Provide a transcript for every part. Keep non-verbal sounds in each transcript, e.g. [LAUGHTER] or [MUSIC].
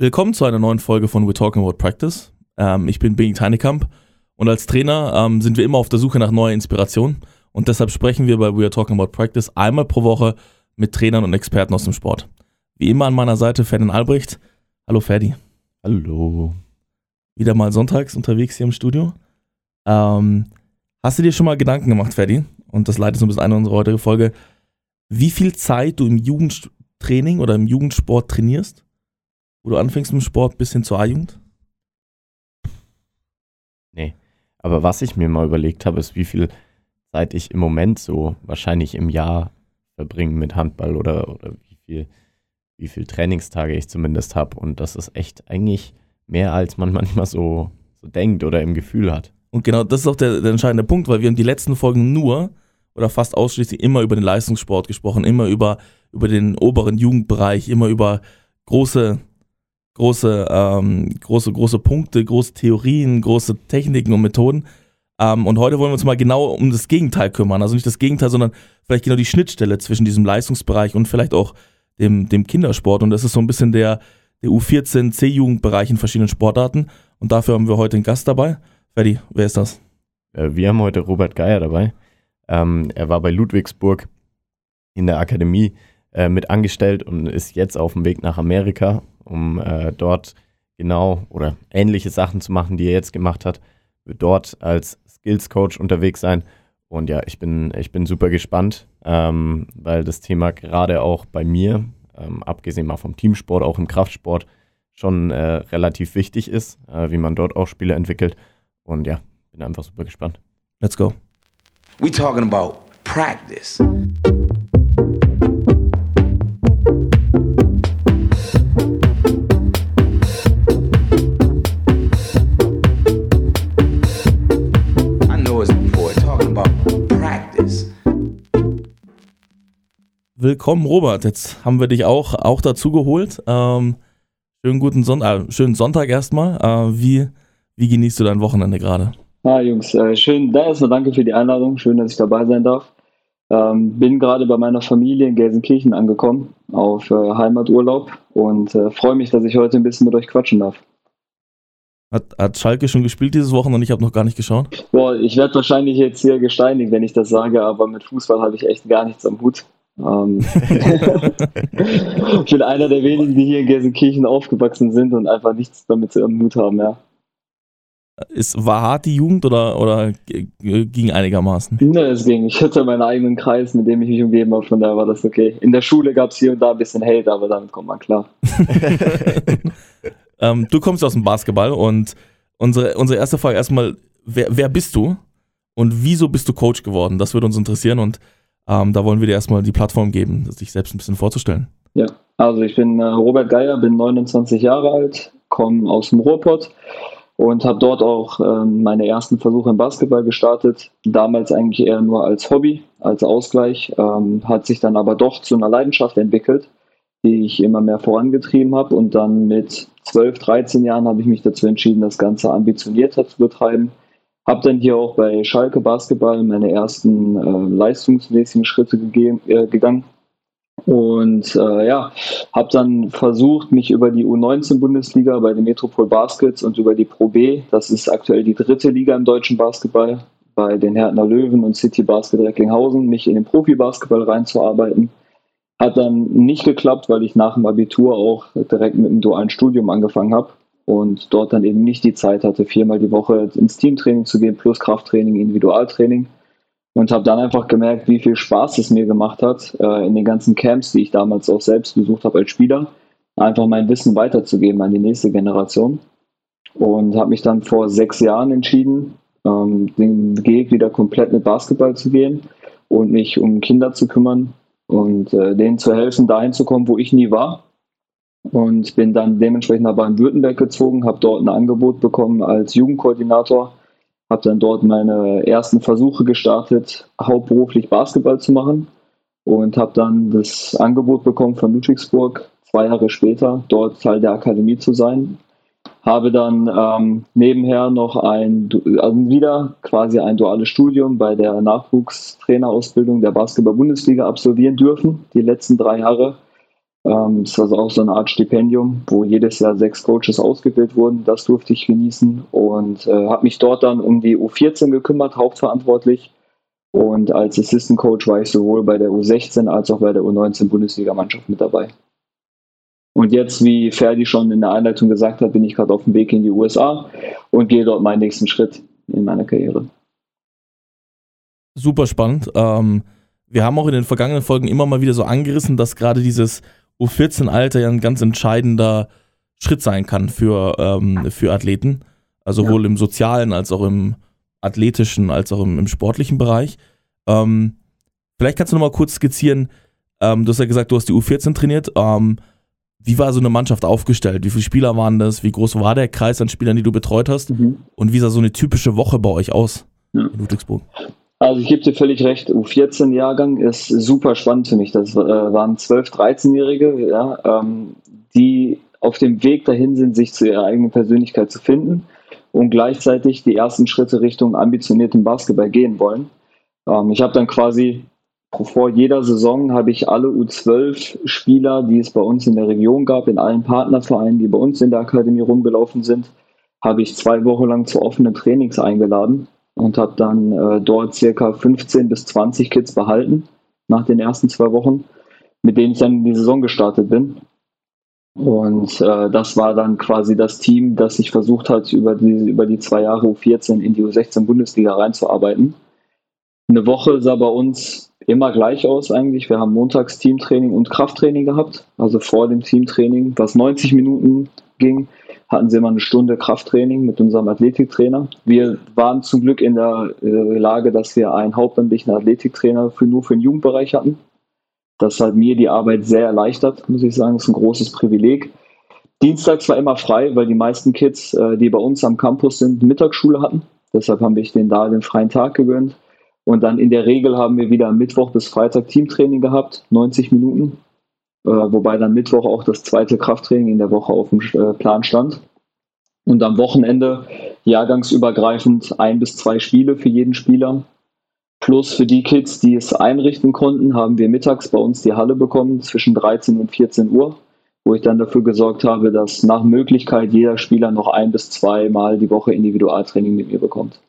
Willkommen zu einer neuen Folge von We're Talking About Practice. Ähm, ich bin Benny Teinekamp und als Trainer ähm, sind wir immer auf der Suche nach neuer Inspiration und deshalb sprechen wir bei We're Talking About Practice einmal pro Woche mit Trainern und Experten aus dem Sport. Wie immer an meiner Seite Ferdinand Albrecht. Hallo Ferdi. Hallo. Wieder mal sonntags unterwegs hier im Studio. Ähm, hast du dir schon mal Gedanken gemacht, Ferdi? Und das leitet so ein bisschen ein in unsere heutige Folge. Wie viel Zeit du im Jugendtraining oder im Jugendsport trainierst? Wo du anfängst mit dem Sport bis hin zur A-Jugend? Nee. Aber was ich mir mal überlegt habe, ist, wie viel Zeit ich im Moment so wahrscheinlich im Jahr verbringe mit Handball oder, oder wie viel, wie viel Trainingstage ich zumindest habe. Und das ist echt eigentlich mehr, als man [LAUGHS] manchmal so, so denkt oder im Gefühl hat. Und genau das ist auch der, der entscheidende Punkt, weil wir haben die letzten Folgen nur oder fast ausschließlich immer über den Leistungssport gesprochen, immer über, über den oberen Jugendbereich, immer über große große, ähm, große, große Punkte, große Theorien, große Techniken und Methoden. Ähm, und heute wollen wir uns mal genau um das Gegenteil kümmern. Also nicht das Gegenteil, sondern vielleicht genau die Schnittstelle zwischen diesem Leistungsbereich und vielleicht auch dem, dem Kindersport. Und das ist so ein bisschen der, der U14 C-Jugendbereich in verschiedenen Sportarten. Und dafür haben wir heute einen Gast dabei. Ferdi, wer ist das? Äh, wir haben heute Robert Geier dabei. Ähm, er war bei Ludwigsburg in der Akademie äh, mit angestellt und ist jetzt auf dem Weg nach Amerika um äh, dort genau oder ähnliche Sachen zu machen, die er jetzt gemacht hat. Wird dort als Skills Coach unterwegs sein. Und ja, ich bin, ich bin super gespannt, ähm, weil das Thema gerade auch bei mir, ähm, abgesehen mal vom Teamsport, auch im Kraftsport, schon äh, relativ wichtig ist, äh, wie man dort auch Spiele entwickelt. Und ja, bin einfach super gespannt. Let's go. We talking about practice. Willkommen, Robert. Jetzt haben wir dich auch, auch dazu geholt. Ähm, schönen guten Sonntag, äh, schönen Sonntag erstmal. Äh, wie, wie genießt du dein Wochenende gerade? Ah, Jungs, äh, schön. Da erstmal danke für die Einladung. Schön, dass ich dabei sein darf. Ähm, bin gerade bei meiner Familie in Gelsenkirchen angekommen auf äh, Heimaturlaub und äh, freue mich, dass ich heute ein bisschen mit euch quatschen darf. Hat, hat Schalke schon gespielt dieses Wochenende? Ich habe noch gar nicht geschaut. Boah, ich werde wahrscheinlich jetzt hier gesteinigt, wenn ich das sage, aber mit Fußball habe ich echt gar nichts am Hut. Ähm, [LAUGHS] ich bin einer der wenigen, die hier in Gelsenkirchen aufgewachsen sind und einfach nichts damit zu Mut haben, ja. Ist, war hart die Jugend oder, oder ging einigermaßen? Ne, es ging. Ich hatte meinen eigenen Kreis, mit dem ich mich umgeben habe, von daher war das okay. In der Schule gab es hier und da ein bisschen Hate, aber damit kommt man klar. [LAUGHS] ähm, du kommst aus dem Basketball und unsere, unsere erste Frage erstmal, wer, wer bist du und wieso bist du Coach geworden? Das würde uns interessieren und ähm, da wollen wir dir erstmal die Plattform geben, sich selbst ein bisschen vorzustellen. Ja, also ich bin äh, Robert Geier, bin 29 Jahre alt, komme aus dem Ruhrpott und habe dort auch äh, meine ersten Versuche im Basketball gestartet. Damals eigentlich eher nur als Hobby, als Ausgleich, ähm, hat sich dann aber doch zu einer Leidenschaft entwickelt, die ich immer mehr vorangetrieben habe. Und dann mit 12, 13 Jahren habe ich mich dazu entschieden, das Ganze ambitionierter zu betreiben habe dann hier auch bei Schalke Basketball meine ersten äh, leistungsmäßigen Schritte gegeben, äh, gegangen. Und äh, ja, habe dann versucht, mich über die U19-Bundesliga bei den Metropol Baskets und über die Pro B, das ist aktuell die dritte Liga im deutschen Basketball, bei den Härtner Löwen und City Basket Recklinghausen, mich in den Profibasketball reinzuarbeiten. Hat dann nicht geklappt, weil ich nach dem Abitur auch direkt mit einem dualen Studium angefangen habe und dort dann eben nicht die Zeit hatte, viermal die Woche ins Teamtraining zu gehen, plus Krafttraining, Individualtraining. Und habe dann einfach gemerkt, wie viel Spaß es mir gemacht hat, äh, in den ganzen Camps, die ich damals auch selbst besucht habe als Spieler, einfach mein Wissen weiterzugeben an die nächste Generation. Und habe mich dann vor sechs Jahren entschieden, ähm, den Weg wieder komplett mit Basketball zu gehen und mich um Kinder zu kümmern und äh, denen zu helfen, dahin zu kommen, wo ich nie war und bin dann dementsprechend nach Baden-Württemberg gezogen, habe dort ein Angebot bekommen als Jugendkoordinator, habe dann dort meine ersten Versuche gestartet, hauptberuflich Basketball zu machen und habe dann das Angebot bekommen von Ludwigsburg, zwei Jahre später dort Teil der Akademie zu sein. Habe dann ähm, nebenher noch ein, also wieder quasi ein duales Studium bei der Nachwuchstrainerausbildung der Basketball-Bundesliga absolvieren dürfen, die letzten drei Jahre Ähm, es war auch so eine Art Stipendium, wo jedes Jahr sechs Coaches ausgewählt wurden. Das durfte ich genießen und äh, habe mich dort dann um die U14 gekümmert, hauptverantwortlich. Und als Assistant Coach war ich sowohl bei der U16 als auch bei der U19 Bundesligamannschaft mit dabei. Und jetzt, wie Ferdi schon in der Einleitung gesagt hat, bin ich gerade auf dem Weg in die USA und gehe dort meinen nächsten Schritt in meiner Karriere. Super spannend. Ähm, wir haben auch in den vergangenen Folgen immer mal wieder so angerissen, dass gerade dieses U14-Alter ja ein ganz entscheidender Schritt sein kann für, ähm, für Athleten. Also sowohl ja. im sozialen als auch im athletischen, als auch im, im sportlichen Bereich. Ähm, vielleicht kannst du noch mal kurz skizzieren, ähm, du hast ja gesagt, du hast die U14 trainiert. Ähm, wie war so eine Mannschaft aufgestellt? Wie viele Spieler waren das? Wie groß war der Kreis an Spielern, die du betreut hast? Mhm. Und wie sah so eine typische Woche bei euch aus ja. in Ludwigsburg? Also ich gebe dir völlig recht, U14-Jahrgang ist super spannend für mich. Das äh, waren 12-, 13-Jährige, ja, ähm, die auf dem Weg dahin sind, sich zu ihrer eigenen Persönlichkeit zu finden und gleichzeitig die ersten Schritte Richtung ambitionierten Basketball gehen wollen. Ähm, ich habe dann quasi vor jeder Saison habe ich alle U12 Spieler, die es bei uns in der Region gab, in allen Partnervereinen, die bei uns in der Akademie rumgelaufen sind, habe ich zwei Wochen lang zu offenen Trainings eingeladen und habe dann äh, dort circa 15 bis 20 Kids behalten nach den ersten zwei Wochen, mit denen ich dann in die Saison gestartet bin. Und äh, das war dann quasi das Team, das sich versucht hat, über die, über die zwei Jahre U14 in die U16 Bundesliga reinzuarbeiten. Eine Woche sah bei uns immer gleich aus eigentlich. Wir haben montags Teamtraining und Krafttraining gehabt. Also vor dem Teamtraining, was 90 Minuten ging, hatten sie immer eine Stunde Krafttraining mit unserem Athletiktrainer. Wir waren zum Glück in der äh, Lage, dass wir einen hauptamtlichen Athletiktrainer für, nur für den Jugendbereich hatten. Das hat mir die Arbeit sehr erleichtert, muss ich sagen. Das ist ein großes Privileg. Dienstags war immer frei, weil die meisten Kids, äh, die bei uns am Campus sind, Mittagsschule hatten. Deshalb haben wir den da den freien Tag gewöhnt. Und dann in der Regel haben wir wieder Mittwoch bis Freitag Teamtraining gehabt, 90 Minuten. Äh, wobei dann Mittwoch auch das zweite Krafttraining in der Woche auf dem äh, Plan stand. Und am Wochenende jahrgangsübergreifend ein bis zwei Spiele für jeden Spieler. Plus für die Kids, die es einrichten konnten, haben wir mittags bei uns die Halle bekommen zwischen 13 und 14 Uhr, wo ich dann dafür gesorgt habe, dass nach Möglichkeit jeder Spieler noch ein bis zwei Mal die Woche Individualtraining mit mir bekommt.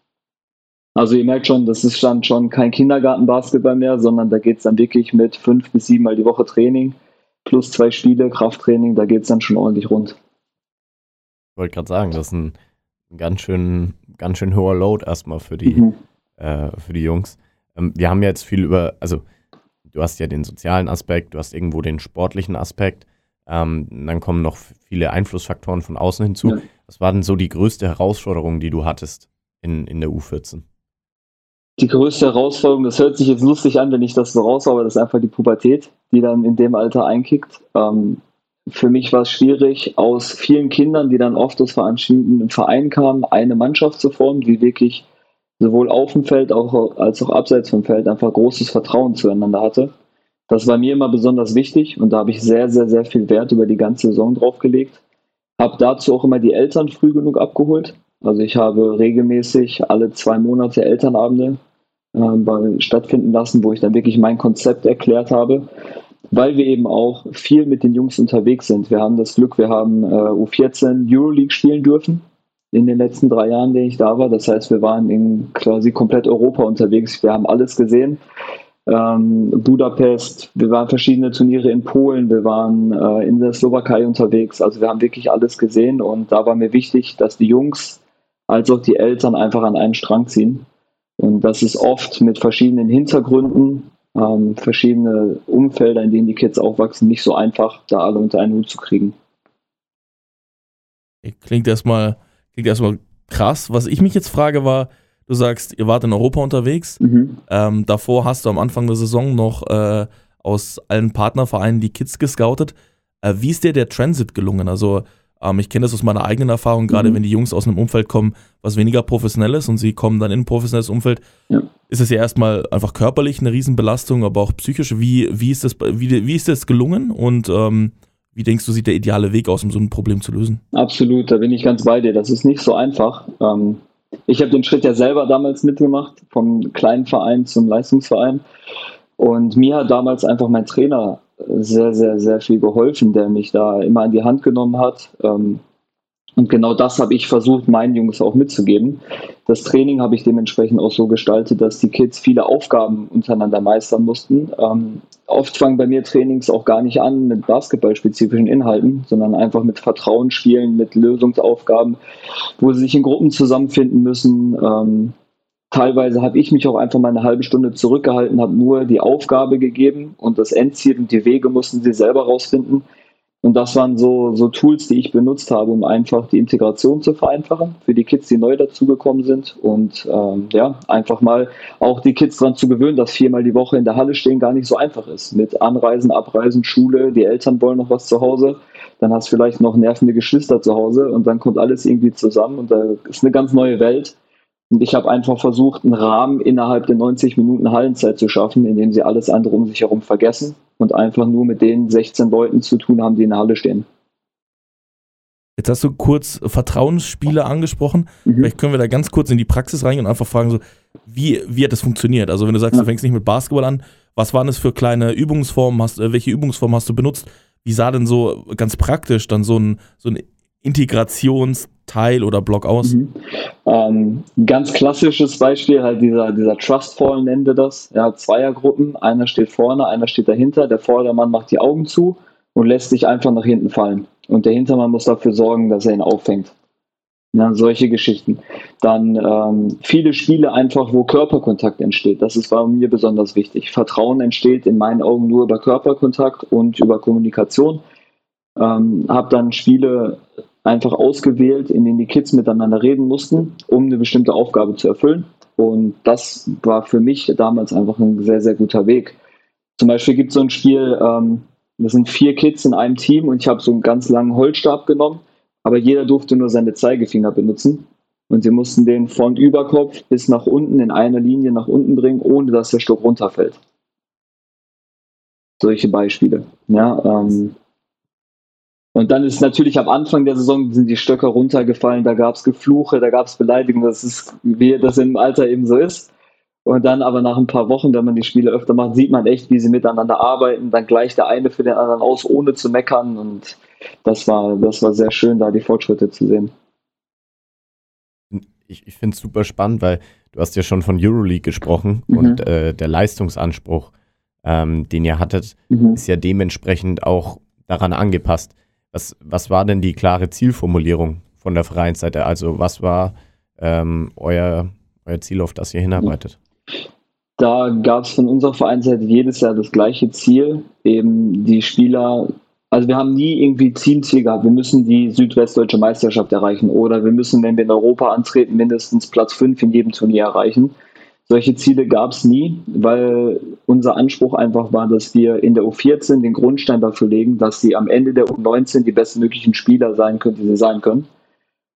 Also ihr merkt schon, das ist dann schon kein Kindergartenbasketball mehr, sondern da geht es dann wirklich mit fünf bis sieben Mal die Woche Training plus zwei Spiele, Krafttraining, da geht es dann schon ordentlich rund. Ich wollte gerade sagen, das ist ein ganz schön, ganz schön hoher Load erstmal für die, mhm. äh, für die Jungs. Ähm, wir haben jetzt viel über, also du hast ja den sozialen Aspekt, du hast irgendwo den sportlichen Aspekt. Ähm, dann kommen noch viele Einflussfaktoren von außen hinzu. Ja. Was war denn so die größte Herausforderung, die du hattest in, in der U14? Die größte Herausforderung, das hört sich jetzt lustig an, wenn ich das so raus, aber das ist einfach die Pubertät, die dann in dem Alter einkickt. Ähm, für mich war es schwierig, aus vielen Kindern, die dann oft aus verschiedenen Vereinen kamen, eine Mannschaft zu formen, die wirklich sowohl auf dem Feld auch, als auch abseits vom Feld einfach großes Vertrauen zueinander hatte. Das war mir immer besonders wichtig und da habe ich sehr, sehr, sehr viel Wert über die ganze Saison draufgelegt. Habe dazu auch immer die Eltern früh genug abgeholt. Also ich habe regelmäßig alle zwei Monate Elternabende äh, stattfinden lassen, wo ich dann wirklich mein Konzept erklärt habe, weil wir eben auch viel mit den Jungs unterwegs sind. Wir haben das Glück, wir haben äh, U14 Euroleague spielen dürfen in den letzten drei Jahren, in denen ich da war. Das heißt, wir waren in quasi komplett Europa unterwegs. Wir haben alles gesehen. Ähm, Budapest, wir waren verschiedene Turniere in Polen, wir waren äh, in der Slowakei unterwegs. Also wir haben wirklich alles gesehen und da war mir wichtig, dass die Jungs als auch die Eltern einfach an einen Strang ziehen und das ist oft mit verschiedenen Hintergründen, ähm, verschiedene Umfelder, in denen die Kids aufwachsen, nicht so einfach, da alle unter einen Hut zu kriegen. Klingt erstmal, klingt erstmal krass. Was ich mich jetzt frage war, du sagst, ihr wart in Europa unterwegs. Mhm. Ähm, davor hast du am Anfang der Saison noch äh, aus allen Partnervereinen die Kids gescoutet. Äh, wie ist dir der Transit gelungen? Also ähm, ich kenne das aus meiner eigenen Erfahrung, gerade mhm. wenn die Jungs aus einem Umfeld kommen, was weniger professionell ist und sie kommen dann in ein professionelles Umfeld, ja. ist es ja erstmal einfach körperlich eine Riesenbelastung, aber auch psychisch. Wie, wie, ist, das, wie, wie ist das gelungen und ähm, wie denkst du, sieht der ideale Weg aus, um so ein Problem zu lösen? Absolut, da bin ich ganz bei dir. Das ist nicht so einfach. Ähm, ich habe den Schritt ja selber damals mitgemacht, vom kleinen Verein zum Leistungsverein. Und mir hat damals einfach mein Trainer sehr, sehr, sehr viel geholfen, der mich da immer an die Hand genommen hat. Ähm, und genau das habe ich versucht, meinen Jungs auch mitzugeben. Das Training habe ich dementsprechend auch so gestaltet, dass die Kids viele Aufgaben untereinander meistern mussten. Ähm, oft fangen bei mir Trainings auch gar nicht an mit basketballspezifischen Inhalten, sondern einfach mit Vertrauen spielen, mit Lösungsaufgaben, wo sie sich in Gruppen zusammenfinden müssen. Ähm, teilweise habe ich mich auch einfach mal eine halbe Stunde zurückgehalten, habe nur die Aufgabe gegeben und das Endziel und die Wege mussten sie selber rausfinden. Und das waren so, so Tools, die ich benutzt habe, um einfach die Integration zu vereinfachen für die Kids, die neu dazugekommen sind. Und ähm, ja, einfach mal auch die Kids daran zu gewöhnen, dass viermal die Woche in der Halle stehen gar nicht so einfach ist. Mit Anreisen, Abreisen, Schule, die Eltern wollen noch was zu Hause. Dann hast du vielleicht noch nervende Geschwister zu Hause und dann kommt alles irgendwie zusammen und da ist eine ganz neue Welt. Und ich habe einfach versucht, einen Rahmen innerhalb der 90 Minuten Hallenzeit zu schaffen, in dem sie alles andere um sich herum vergessen und einfach nur mit den 16 Leuten zu tun haben, die in der Halle stehen. Jetzt hast du kurz Vertrauensspiele angesprochen. Mhm. Vielleicht können wir da ganz kurz in die Praxis reingehen und einfach fragen, so, wie, wie hat das funktioniert? Also wenn du sagst, ja. du fängst nicht mit Basketball an, was waren das für kleine Übungsformen? Hast, äh, welche Übungsformen hast du benutzt? Wie sah denn so ganz praktisch dann so ein, so ein Integrationsteil oder Block aus? Mhm. Ähm, ganz klassisches Beispiel, halt dieser, dieser Trust nennen wir das. Hat Zweiergruppen, einer steht vorne, einer steht dahinter. Der Vordermann macht die Augen zu und lässt sich einfach nach hinten fallen. Und der Hintermann muss dafür sorgen, dass er ihn auffängt. Ja, solche Geschichten. Dann ähm, viele Spiele einfach, wo Körperkontakt entsteht. Das ist bei mir besonders wichtig. Vertrauen entsteht in meinen Augen nur über Körperkontakt und über Kommunikation. Ähm, habe dann Spiele einfach ausgewählt, in denen die Kids miteinander reden mussten, um eine bestimmte Aufgabe zu erfüllen. Und das war für mich damals einfach ein sehr, sehr guter Weg. Zum Beispiel gibt es so ein Spiel, ähm, das sind vier Kids in einem Team und ich habe so einen ganz langen Holzstab genommen, aber jeder durfte nur seine Zeigefinger benutzen. Und sie mussten den von Überkopf bis nach unten in einer Linie nach unten bringen, ohne dass der Stock runterfällt. Solche Beispiele. Ja, ähm, und dann ist natürlich am Anfang der Saison sind die Stöcker runtergefallen, da gab es Gefluche, da gab es Beleidigungen, das ist, wie das im Alter eben so ist. Und dann aber nach ein paar Wochen, wenn man die Spiele öfter macht, sieht man echt, wie sie miteinander arbeiten. Dann gleicht der eine für den anderen aus, ohne zu meckern. Und das war, das war sehr schön, da die Fortschritte zu sehen. Ich, ich finde es super spannend, weil du hast ja schon von Euroleague gesprochen mhm. und äh, der Leistungsanspruch, ähm, den ihr hattet, mhm. ist ja dementsprechend auch daran angepasst. Was, was war denn die klare Zielformulierung von der Vereinsseite? Also was war ähm, euer, euer Ziel, auf das ihr hinarbeitet? Da gab es von unserer Vereinsseite jedes Jahr das gleiche Ziel, eben die Spieler, also wir haben nie irgendwie Zielziel gehabt, wir müssen die südwestdeutsche Meisterschaft erreichen oder wir müssen, wenn wir in Europa antreten, mindestens Platz 5 in jedem Turnier erreichen. Solche Ziele gab es nie, weil unser Anspruch einfach war, dass wir in der U14 den Grundstein dafür legen, dass sie am Ende der U19 die bestmöglichen Spieler sein können, die sie sein können.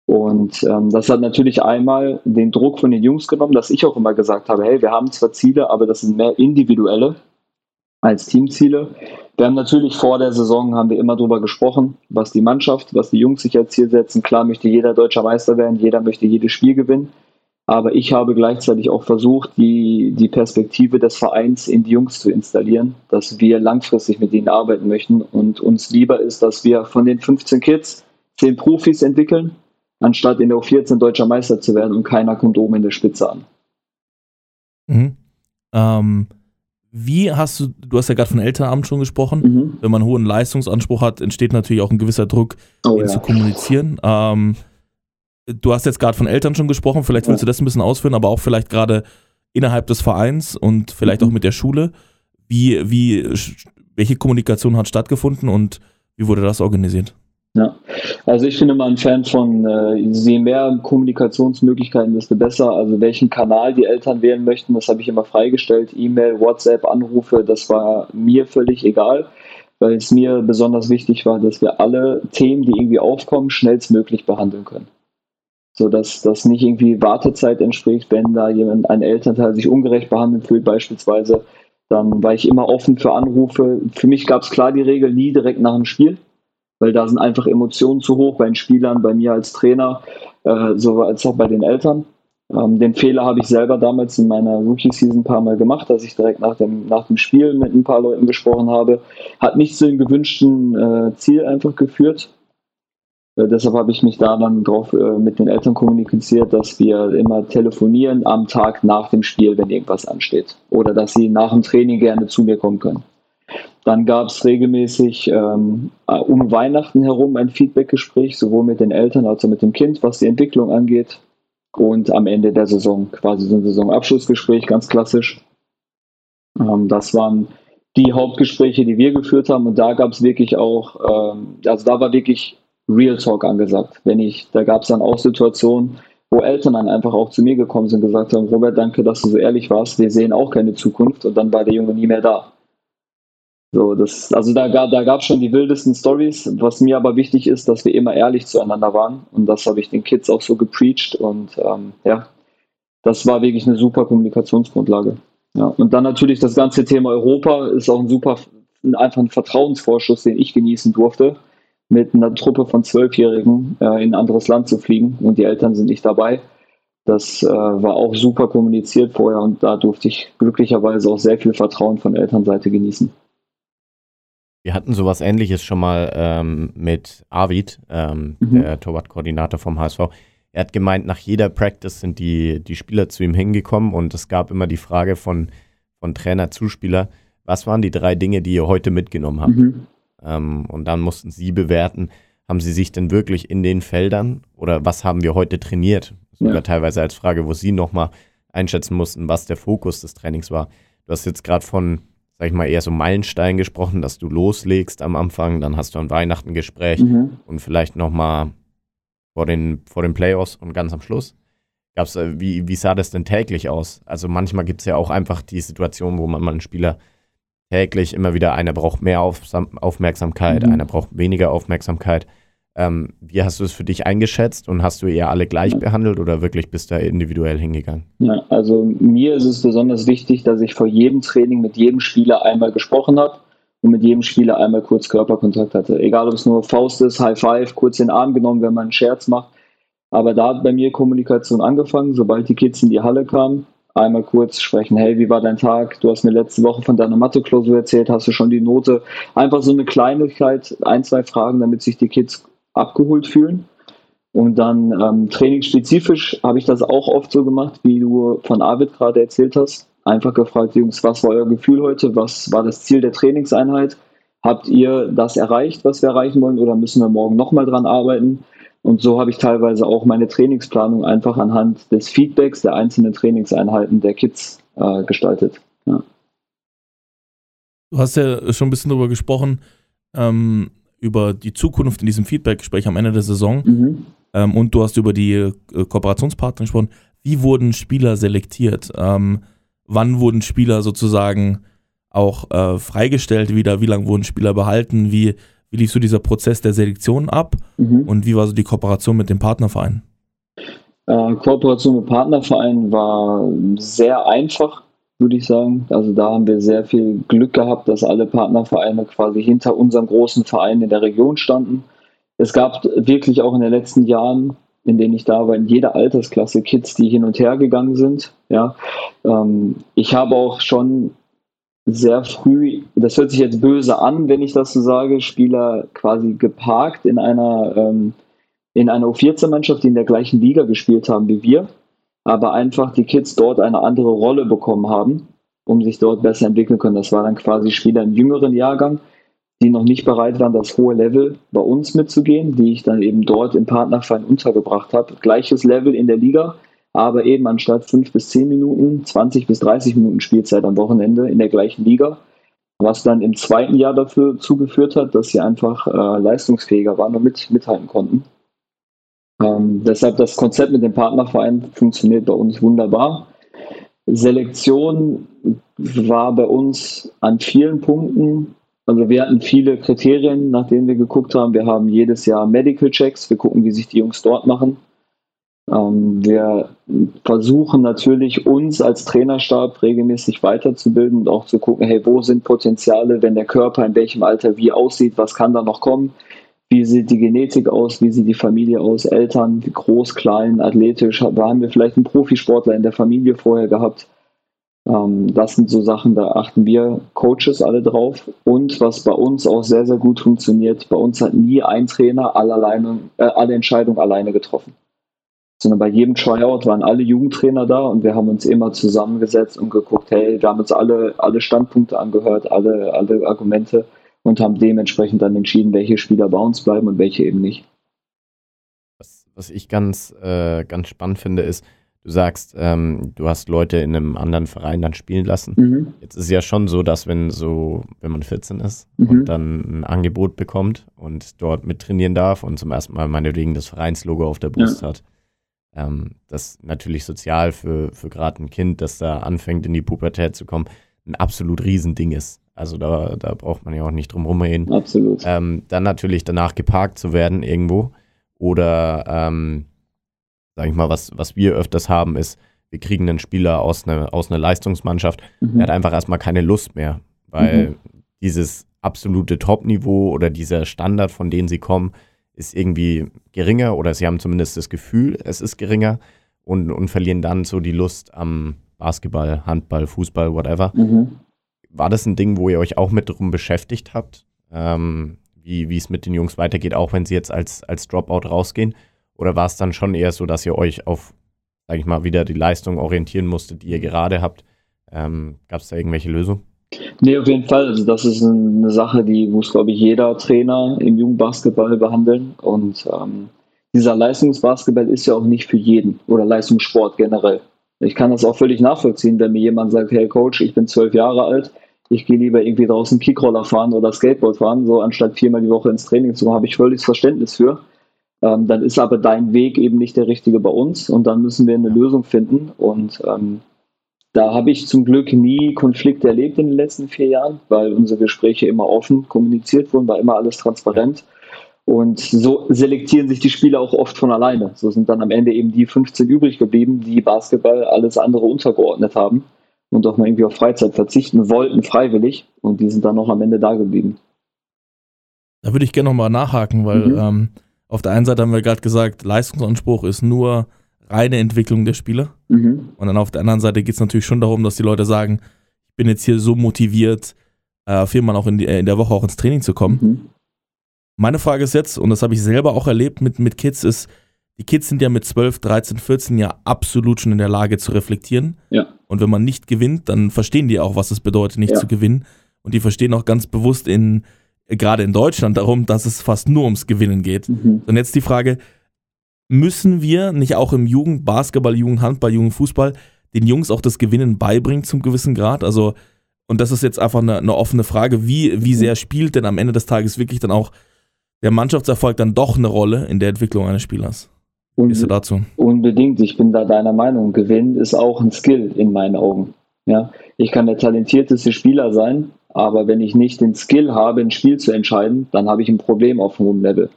Und ähm, das hat natürlich einmal den Druck von den Jungs genommen, dass ich auch immer gesagt habe, hey, wir haben zwar Ziele, aber das sind mehr individuelle als Teamziele. Wir haben natürlich vor der Saison haben wir immer darüber gesprochen, was die Mannschaft, was die Jungs sich als Ziel setzen. Klar möchte jeder deutscher Meister werden, jeder möchte jedes Spiel gewinnen. Aber ich habe gleichzeitig auch versucht, die, die Perspektive des Vereins in die Jungs zu installieren, dass wir langfristig mit ihnen arbeiten möchten und uns lieber ist, dass wir von den 15 Kids 10 Profis entwickeln, anstatt in der U14 deutscher Meister zu werden und keiner kommt oben in der Spitze an. Mhm. Ähm, wie hast du, du hast ja gerade von Elternamt schon gesprochen, mhm. wenn man einen hohen Leistungsanspruch hat, entsteht natürlich auch ein gewisser Druck, oh, ihn ja. zu kommunizieren. Ähm, du hast jetzt gerade von Eltern schon gesprochen, vielleicht willst du das ein bisschen ausführen, aber auch vielleicht gerade innerhalb des Vereins und vielleicht mhm. auch mit der Schule. Wie, wie, welche Kommunikation hat stattgefunden und wie wurde das organisiert? Ja, also ich bin immer ein Fan von, äh, je mehr Kommunikationsmöglichkeiten, desto besser. Also welchen Kanal die Eltern wählen möchten, das habe ich immer freigestellt. E-Mail, WhatsApp, Anrufe, das war mir völlig egal, weil es mir besonders wichtig war, dass wir alle Themen, die irgendwie aufkommen, schnellstmöglich behandeln können so dass das nicht irgendwie Wartezeit entspricht, wenn da jemand, ein Elternteil sich ungerecht behandelt fühlt beispielsweise, dann war ich immer offen für Anrufe. Für mich gab es klar die Regel nie direkt nach dem Spiel, weil da sind einfach Emotionen zu hoch bei den Spielern, bei mir als Trainer, äh, so als auch bei den Eltern. Ähm, den Fehler habe ich selber damals in meiner Rookie-Season ein paar Mal gemacht, dass ich direkt nach dem, nach dem Spiel mit ein paar Leuten gesprochen habe. Hat nicht zu dem gewünschten äh, Ziel einfach geführt. Äh, deshalb habe ich mich da dann drauf äh, mit den Eltern kommuniziert, dass wir immer telefonieren am Tag nach dem Spiel, wenn irgendwas ansteht. Oder dass sie nach dem Training gerne zu mir kommen können. Dann gab es regelmäßig ähm, um Weihnachten herum ein Feedbackgespräch, sowohl mit den Eltern als auch mit dem Kind, was die Entwicklung angeht. Und am Ende der Saison quasi so ein Saisonabschlussgespräch, ganz klassisch. Ähm, das waren die Hauptgespräche, die wir geführt haben. Und da gab es wirklich auch, ähm, also da war wirklich Real Talk angesagt. Wenn ich, da gab es dann auch Situationen, wo Eltern dann einfach auch zu mir gekommen sind und gesagt haben, Robert, danke, dass du so ehrlich warst, wir sehen auch keine Zukunft und dann war der Junge nie mehr da. So, das, also da, da gab es schon die wildesten Stories. Was mir aber wichtig ist, dass wir immer ehrlich zueinander waren. Und das habe ich den Kids auch so gepreacht. Und ähm, ja, das war wirklich eine super Kommunikationsgrundlage. Ja, und dann natürlich das ganze Thema Europa ist auch ein super, einfach ein Vertrauensvorschuss, den ich genießen durfte, mit einer Truppe von Zwölfjährigen äh, in ein anderes Land zu fliegen und die Eltern sind nicht dabei. Das äh, war auch super kommuniziert vorher und da durfte ich glücklicherweise auch sehr viel Vertrauen von Elternseite genießen. Wir hatten sowas ähnliches schon mal ähm, mit Arvid, ähm, mhm. der Torwartkoordinator vom HSV. Er hat gemeint, nach jeder Practice sind die, die Spieler zu ihm hingekommen und es gab immer die Frage von, von Trainer zu Spieler, was waren die drei Dinge, die ihr heute mitgenommen habt? Mhm. Ähm, und dann mussten sie bewerten, haben sie sich denn wirklich in den Feldern oder was haben wir heute trainiert? Sogar ja. teilweise als Frage, wo sie nochmal einschätzen mussten, was der Fokus des Trainings war. Du hast jetzt gerade von sag ich mal, eher so Meilenstein gesprochen, dass du loslegst am Anfang, dann hast du ein Weihnachtengespräch mhm. und vielleicht nochmal vor den, vor den Playoffs und ganz am Schluss. Gab's, äh, wie, wie sah das denn täglich aus? Also manchmal gibt es ja auch einfach die Situation, wo man mal einen Spieler täglich immer wieder, einer braucht mehr Aufmerksamkeit, mhm. einer braucht weniger Aufmerksamkeit. Ähm, wie hast du es für dich eingeschätzt und hast du eher alle gleich behandelt oder wirklich bist du da individuell hingegangen? Ja, also mir ist es besonders wichtig, dass ich vor jedem Training mit jedem Spieler einmal gesprochen habe und mit jedem Spieler einmal kurz Körperkontakt hatte. Egal, ob es nur Faust ist, High Five, kurz den Arm genommen, wenn man einen Scherz macht. Aber da hat bei mir Kommunikation angefangen, sobald die Kids in die Halle kamen. Einmal kurz sprechen, hey, wie war dein Tag? Du hast mir letzte Woche von deiner Mathe-Klausur erzählt, hast du schon die Note? Einfach so eine Kleinigkeit, ein, zwei Fragen, damit sich die Kids abgeholt fühlen. Und dann ähm, trainingsspezifisch habe ich das auch oft so gemacht, wie du von Arvid gerade erzählt hast. Einfach gefragt, Jungs, was war euer Gefühl heute? Was war das Ziel der Trainingseinheit? Habt ihr das erreicht, was wir erreichen wollen, oder müssen wir morgen nochmal dran arbeiten? Und so habe ich teilweise auch meine Trainingsplanung einfach anhand des Feedbacks der einzelnen Trainingseinheiten der Kids äh, gestaltet. Ja. Du hast ja schon ein bisschen darüber gesprochen, ähm, über die Zukunft in diesem Feedback-Gespräch am Ende der Saison mhm. ähm, und du hast über die äh, Kooperationspartner gesprochen. Wie wurden Spieler selektiert? Ähm, wann wurden Spieler sozusagen auch äh, freigestellt wieder? Wie lange wurden Spieler behalten? Wie, wie lief so dieser Prozess der Selektion ab? Mhm. Und wie war so die Kooperation mit dem Partnerverein? Äh, Kooperation mit Partnervereinen war sehr einfach würde ich sagen. Also da haben wir sehr viel Glück gehabt, dass alle Partnervereine quasi hinter unserem großen Verein in der Region standen. Es gab wirklich auch in den letzten Jahren, in denen ich da war, in jeder Altersklasse Kids, die hin und her gegangen sind. Ja, ähm, ich habe auch schon sehr früh, das hört sich jetzt böse an, wenn ich das so sage, Spieler quasi geparkt in einer ähm, in einer U14-Mannschaft, die in der gleichen Liga gespielt haben wie wir aber einfach die Kids dort eine andere Rolle bekommen haben, um sich dort besser entwickeln können. Das war dann quasi Spieler im jüngeren Jahrgang, die noch nicht bereit waren, das hohe Level bei uns mitzugehen, die ich dann eben dort im Partnerverein untergebracht habe. Gleiches Level in der Liga, aber eben anstatt fünf bis zehn Minuten, 20 bis 30 Minuten Spielzeit am Wochenende in der gleichen Liga, was dann im zweiten Jahr dafür zugeführt hat, dass sie einfach äh, leistungsfähiger waren und mit, mithalten konnten. Ähm, deshalb das Konzept mit dem Partnerverein funktioniert bei uns wunderbar. Selektion war bei uns an vielen Punkten. Also wir hatten viele Kriterien, nach denen wir geguckt haben. Wir haben jedes Jahr Medical Checks. Wir gucken, wie sich die Jungs dort machen. Ähm, wir versuchen natürlich uns als Trainerstab regelmäßig weiterzubilden und auch zu gucken, hey, wo sind Potenziale, wenn der Körper in welchem Alter wie aussieht, was kann da noch kommen wie sieht die Genetik aus, wie sieht die Familie aus, Eltern, groß, klein, athletisch, haben wir vielleicht einen Profisportler in der Familie vorher gehabt. Ähm, das sind so Sachen, da achten wir Coaches alle drauf. Und was bei uns auch sehr, sehr gut funktioniert, bei uns hat nie ein Trainer alle, alleine, äh, alle Entscheidungen alleine getroffen. Sondern bei jedem Tryout waren alle Jugendtrainer da und wir haben uns immer zusammengesetzt und geguckt, hey, wir haben uns alle, alle Standpunkte angehört, alle, alle Argumente und haben dementsprechend dann entschieden, welche Spieler bei uns bleiben und welche eben nicht. Was, was ich ganz, äh, ganz spannend finde, ist, du sagst, ähm, du hast Leute in einem anderen Verein dann spielen lassen. Mhm. Jetzt ist es ja schon so, dass wenn so, wenn man 14 ist mhm. und dann ein Angebot bekommt und dort mittrainieren darf und zum ersten Mal meinetwegen das Vereinslogo auf der Brust ja. hat, ähm, das natürlich sozial für, für gerade ein Kind, das da anfängt in die Pubertät zu kommen, ein absolut Riesending ist. Also da, da braucht man ja auch nicht drum rumreden. Absolut. Ähm, dann natürlich danach geparkt zu werden irgendwo. Oder, ähm, sag ich mal, was, was wir öfters haben, ist, wir kriegen einen Spieler aus einer aus einer Leistungsmannschaft, mhm. der hat einfach erstmal keine Lust mehr, weil mhm. dieses absolute Top-Niveau oder dieser Standard, von dem sie kommen, ist irgendwie geringer oder sie haben zumindest das Gefühl, es ist geringer und, und verlieren dann so die Lust am Basketball, Handball, Fußball, whatever. Mhm war das ein Ding, wo ihr euch auch mit drum beschäftigt habt, ähm, wie es mit den Jungs weitergeht, auch wenn sie jetzt als, als Dropout rausgehen? Oder war es dann schon eher so, dass ihr euch auf, sage ich mal, wieder die Leistung orientieren musstet, die ihr gerade habt? Ähm, Gab es da irgendwelche Lösungen? Nee, auf jeden Fall. Also das ist eine Sache, die muss, glaube ich, jeder Trainer im Jugendbasketball behandeln. Und ähm, dieser Leistungsbasketball ist ja auch nicht für jeden oder Leistungssport generell. Ich kann das auch völlig nachvollziehen, wenn mir jemand sagt, hey Coach, ich bin zwölf Jahre alt, ich gehe lieber irgendwie draußen Kickroller fahren oder Skateboard fahren, so anstatt viermal die Woche ins Training zu kommen, habe ich völliges Verständnis für. Ähm, dann ist aber dein Weg eben nicht der richtige bei uns und dann müssen wir eine Lösung finden. Und ähm, da habe ich zum Glück nie Konflikte erlebt in den letzten vier Jahren, weil unsere Gespräche immer offen kommuniziert wurden, war immer alles transparent. Und so selektieren sich die Spieler auch oft von alleine. So sind dann am Ende eben die 15 übrig geblieben, die Basketball alles andere untergeordnet haben und auch mal irgendwie auf Freizeit verzichten wollten, freiwillig. Und die sind dann noch am Ende da geblieben. Da würde ich gerne nochmal nachhaken, weil mhm. ähm, auf der einen Seite haben wir gerade gesagt, Leistungsanspruch ist nur reine Entwicklung der Spieler. Mhm. Und dann auf der anderen Seite geht es natürlich schon darum, dass die Leute sagen, ich bin jetzt hier so motiviert, äh, viermal auch in, die, äh, in der Woche auch ins Training zu kommen. Mhm. Meine Frage ist jetzt, und das habe ich selber auch erlebt mit, mit Kids, ist, die Kids sind ja mit 12, 13, 14 ja absolut schon in der Lage zu reflektieren. Ja. Und wenn man nicht gewinnt, dann verstehen die auch, was es bedeutet, nicht ja. zu gewinnen. Und die verstehen auch ganz bewusst in, gerade in Deutschland darum, dass es fast nur ums Gewinnen geht. Mhm. Und jetzt die Frage, müssen wir nicht auch im Jugendbasketball, Jugendhandball, Jugendfußball den Jungs auch das Gewinnen beibringen zum gewissen Grad? Also, und das ist jetzt einfach eine, eine offene Frage, wie, wie mhm. sehr spielt denn am Ende des Tages wirklich dann auch der Mannschaftserfolg dann doch eine Rolle in der Entwicklung eines Spielers? Wie bist du dazu? Unbedingt, ich bin da deiner Meinung. Gewinnen ist auch ein Skill in meinen Augen. Ja, ich kann der talentierteste Spieler sein, aber wenn ich nicht den Skill habe, ein Spiel zu entscheiden, dann habe ich ein Problem auf hohem Level.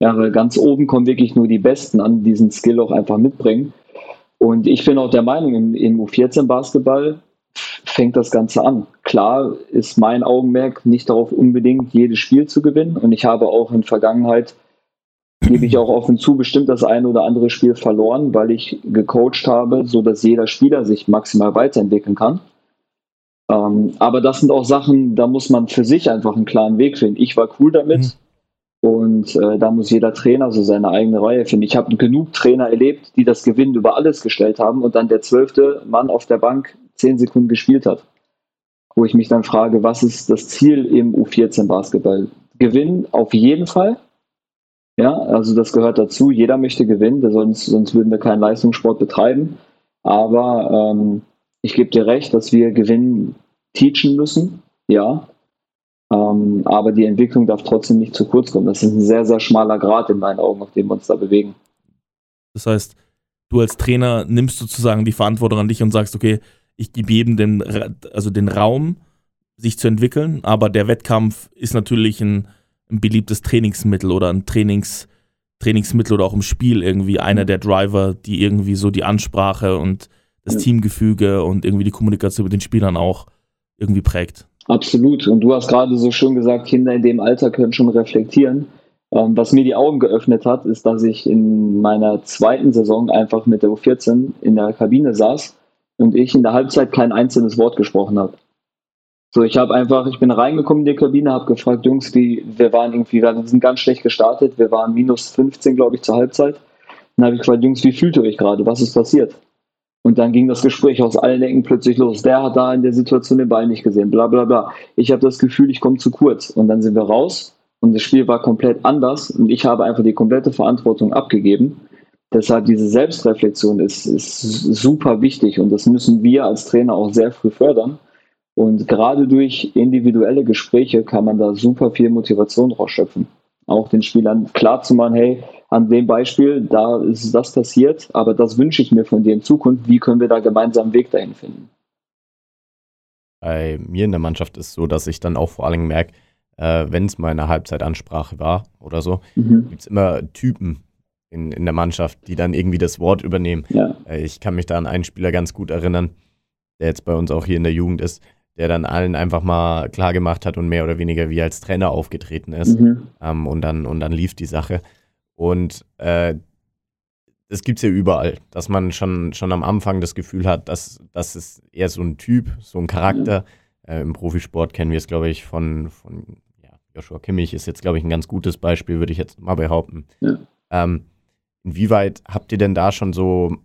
Ja, weil ganz oben kommen wirklich nur die Besten an, die diesen Skill auch einfach mitbringen. Und ich bin auch der Meinung, im, im U14-Basketball fängt das Ganze an. Klar ist mein Augenmerk nicht darauf, unbedingt jedes Spiel zu gewinnen. Und ich habe auch in Vergangenheit, gebe ich auch offen zu, bestimmt das eine oder andere Spiel verloren, weil ich gecoacht habe, sodass jeder Spieler sich maximal weiterentwickeln kann. Ähm, aber das sind auch Sachen, da muss man für sich einfach einen klaren Weg finden. Ich war cool damit. Mhm. Und äh, da muss jeder Trainer so seine eigene Reihe finden. Ich habe genug Trainer erlebt, die das Gewinnen über alles gestellt haben und dann der zwölfte Mann auf der Bank zehn Sekunden gespielt hat. Wo ich mich dann frage, was ist das Ziel im U14 Basketball? Gewinnen auf jeden Fall. Ja, also das gehört dazu. Jeder möchte gewinnen, sonst, sonst würden wir keinen Leistungssport betreiben. Aber ähm, ich gebe dir recht, dass wir Gewinnen teachen müssen. Ja, ähm, aber die Entwicklung darf trotzdem nicht zu kurz kommen. Das ist ein sehr, sehr schmaler Grad in meinen Augen, auf dem wir uns da bewegen. Das heißt, du als Trainer nimmst sozusagen die Verantwortung an dich und sagst, okay, ich gebe jedem den, also den Raum, sich zu entwickeln, aber der Wettkampf ist natürlich ein, ein beliebtes Trainingsmittel oder ein Trainings, Trainingsmittel oder auch im Spiel irgendwie einer der Driver, die irgendwie so die Ansprache und das ja. Teamgefüge und irgendwie die Kommunikation mit den Spielern auch irgendwie prägt. Absolut. Und du hast gerade so schön gesagt, Kinder in dem Alter können schon reflektieren. Ähm, was mir die Augen geöffnet hat, ist, dass ich in meiner zweiten Saison einfach mit der U14 in der Kabine saß und ich in der Halbzeit kein einzelnes Wort gesprochen habe. So, ich habe einfach, ich bin reingekommen in die Kabine, habe gefragt, Jungs, wie, wir waren irgendwie, wir sind ganz schlecht gestartet, wir waren minus 15, glaube ich, zur Halbzeit. Dann habe ich gefragt, Jungs, wie fühlt ihr euch gerade? Was ist passiert? Und dann ging das Gespräch aus allen Ecken plötzlich los. Der hat da in der Situation den Ball nicht gesehen, bla bla bla. Ich habe das Gefühl, ich komme zu kurz. Und dann sind wir raus und das Spiel war komplett anders und ich habe einfach die komplette Verantwortung abgegeben. Deshalb diese Selbstreflexion ist, ist super wichtig und das müssen wir als Trainer auch sehr früh fördern. Und gerade durch individuelle Gespräche kann man da super viel Motivation rausschöpfen. Auch den Spielern klar zu machen, hey, an dem Beispiel, da ist das passiert, aber das wünsche ich mir von dir in Zukunft. Wie können wir da gemeinsam einen Weg dahin finden? Bei mir in der Mannschaft ist es so, dass ich dann auch vor allem merke, äh, wenn es mal eine Halbzeitansprache war oder so, mhm. gibt es immer Typen in, in der Mannschaft, die dann irgendwie das Wort übernehmen. Ja. Äh, ich kann mich da an einen Spieler ganz gut erinnern, der jetzt bei uns auch hier in der Jugend ist der dann allen einfach mal klar gemacht hat und mehr oder weniger wie als Trainer aufgetreten ist. Mhm. Ähm, und, dann, und dann lief die Sache. Und äh, das gibt es ja überall, dass man schon, schon am Anfang das Gefühl hat, dass das ist eher so ein Typ, so ein Charakter. Ja. Äh, Im Profisport kennen wir es, glaube ich, von, von ja, Joshua Kimmich ist jetzt, glaube ich, ein ganz gutes Beispiel, würde ich jetzt mal behaupten. Ja. Ähm, inwieweit habt ihr denn da schon so,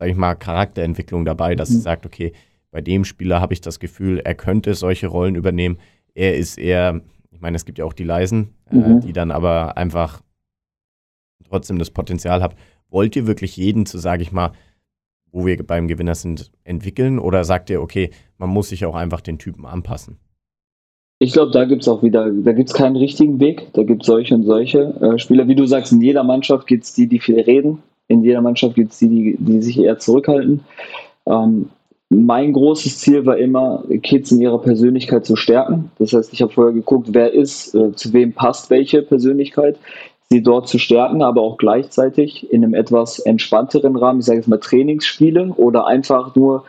sage ich mal, Charakterentwicklung dabei, dass mhm. ihr sagt, okay, bei dem Spieler habe ich das Gefühl, er könnte solche Rollen übernehmen. Er ist eher, ich meine, es gibt ja auch die Leisen, äh, mhm. äh, die dann aber einfach trotzdem das Potenzial haben. Wollt ihr wirklich jeden zu, sage ich mal, wo wir beim Gewinner sind, entwickeln? Oder sagt ihr, okay, man muss sich auch einfach den Typen anpassen? Ich glaube, da gibt es auch wieder, da gibt es keinen richtigen Weg. Da gibt es solche und solche äh, Spieler. Wie du sagst, in jeder Mannschaft gibt es die, die viel reden. In jeder Mannschaft gibt es die, die, die sich eher zurückhalten. Ähm, mein großes Ziel war immer, Kids in ihrer Persönlichkeit zu stärken. Das heißt, ich habe vorher geguckt, wer ist, äh, zu wem passt welche Persönlichkeit, sie dort zu stärken, aber auch gleichzeitig in einem etwas entspannteren Rahmen, ich sage jetzt mal Trainingsspiele oder einfach nur,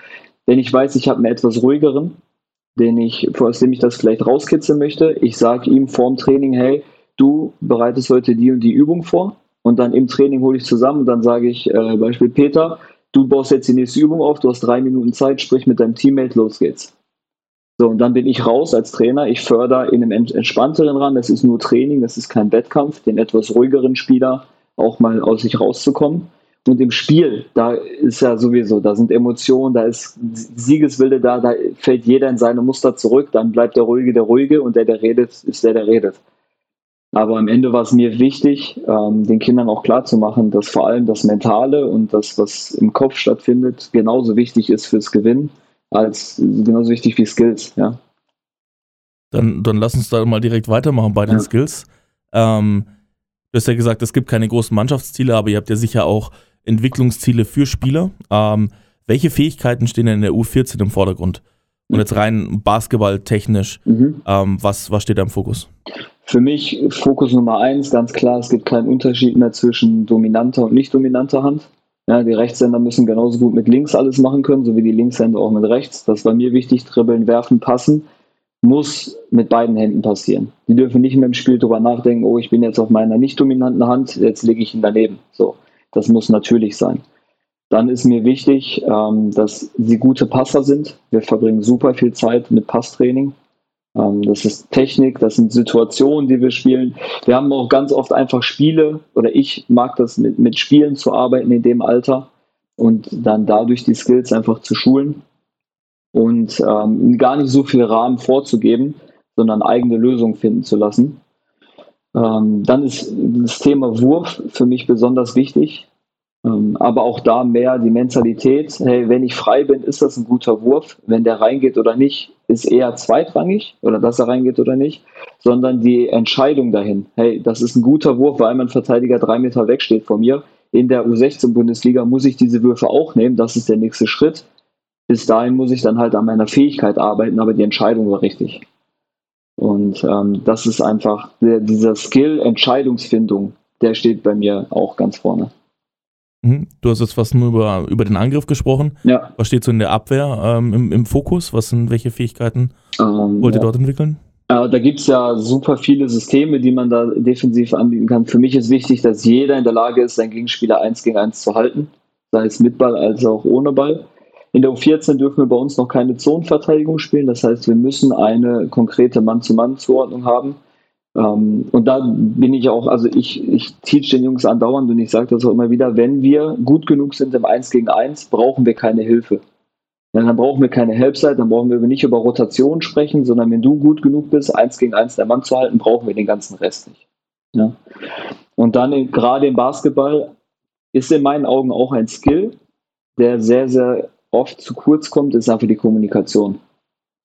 wenn ich weiß, ich habe einen etwas ruhigeren, den ich, aus dem ich das vielleicht rauskitzeln möchte. Ich sage ihm vorm Training, hey, du bereitest heute die und die Übung vor. Und dann im Training hole ich zusammen und dann sage ich, äh, Beispiel Peter, du baust jetzt die nächste Übung auf, du hast drei Minuten Zeit, sprich mit deinem Teammate, los geht's. So, und dann bin ich raus als Trainer. Ich fördere in einem entspannteren Rahmen, das ist nur Training, das ist kein Wettkampf, den etwas ruhigeren Spieler auch mal aus sich rauszukommen. Und im Spiel, da ist ja sowieso, da sind Emotionen, da ist Siegeswille da, da fällt jeder in seine Muster zurück, dann bleibt der Ruhige der Ruhige und der, der redet, ist der, der redet. Aber am Ende war es mir wichtig, ähm, den Kindern auch klarzumachen, dass vor allem das Mentale und das, was im Kopf stattfindet, genauso wichtig ist fürs Gewinnen, als genauso wichtig wie Skills, ja. Dann, dann lass uns da mal direkt weitermachen bei den ja. Skills. Ähm, du hast ja gesagt, es gibt keine großen Mannschaftsziele, aber ihr habt ja sicher auch Entwicklungsziele für Spieler. Ähm, welche Fähigkeiten stehen denn in der U14 im Vordergrund? Und jetzt rein basketballtechnisch, mhm. ähm, was, was steht da im Fokus? Für mich Fokus Nummer eins, ganz klar, es gibt keinen Unterschied mehr zwischen dominanter und nicht dominanter Hand. Ja, die Rechtshänder müssen genauso gut mit links alles machen können, so wie die Linkshänder auch mit rechts. Das war mir wichtig, dribbeln, werfen, passen, muss mit beiden Händen passieren. Die dürfen nicht mehr im Spiel darüber nachdenken, oh, ich bin jetzt auf meiner nicht dominanten Hand, jetzt lege ich ihn daneben. So, das muss natürlich sein. Dann ist mir wichtig, ähm, dass sie gute Passer sind. Wir verbringen super viel Zeit mit Passtraining. Ähm, das ist Technik, das sind Situationen, die wir spielen. Wir haben auch ganz oft einfach Spiele, oder ich mag das mit, mit Spielen zu arbeiten in dem Alter und dann dadurch die Skills einfach zu schulen und ähm, gar nicht so viel Rahmen vorzugeben, sondern eigene Lösungen finden zu lassen. Ähm, dann ist das Thema Wurf für mich besonders wichtig. Ähm, aber auch da mehr die Mentalität, hey, wenn ich frei bin, ist das ein guter Wurf. Wenn der reingeht oder nicht, ist eher zweitrangig oder dass er reingeht oder nicht, sondern die Entscheidung dahin, hey, das ist ein guter Wurf, weil mein Verteidiger drei Meter weg steht von mir. In der U16-Bundesliga muss ich diese Würfe auch nehmen, das ist der nächste Schritt. Bis dahin muss ich dann halt an meiner Fähigkeit arbeiten, aber die Entscheidung war richtig. Und ähm, das ist einfach der, dieser Skill Entscheidungsfindung, der steht bei mir auch ganz vorne. Mhm. Du hast jetzt fast nur über, über den Angriff gesprochen. Ja. Was steht so in der Abwehr ähm, im, im Fokus? Was sind welche Fähigkeiten ähm, wollt ihr ja. dort entwickeln? Äh, da gibt es ja super viele Systeme, die man da defensiv anbieten kann. Für mich ist wichtig, dass jeder in der Lage ist, seinen Gegenspieler 1 gegen 1 zu halten, sei es mit Ball als auch ohne Ball. In der U14 dürfen wir bei uns noch keine Zonenverteidigung spielen. Das heißt, wir müssen eine konkrete Mann-zu-Mann-Zuordnung haben. Ähm, und da bin ich auch, also ich, ich teach den Jungs andauernd und ich sage das auch immer wieder, wenn wir gut genug sind im 1 gegen 1, brauchen wir keine Hilfe. Ja, dann brauchen wir keine Helpside, dann brauchen wir nicht über Rotation sprechen, sondern wenn du gut genug bist, 1 gegen 1 der Mann zu halten, brauchen wir den ganzen Rest nicht. Ja. Und dann gerade im Basketball ist in meinen Augen auch ein Skill, der sehr, sehr oft zu kurz kommt, ist einfach die Kommunikation.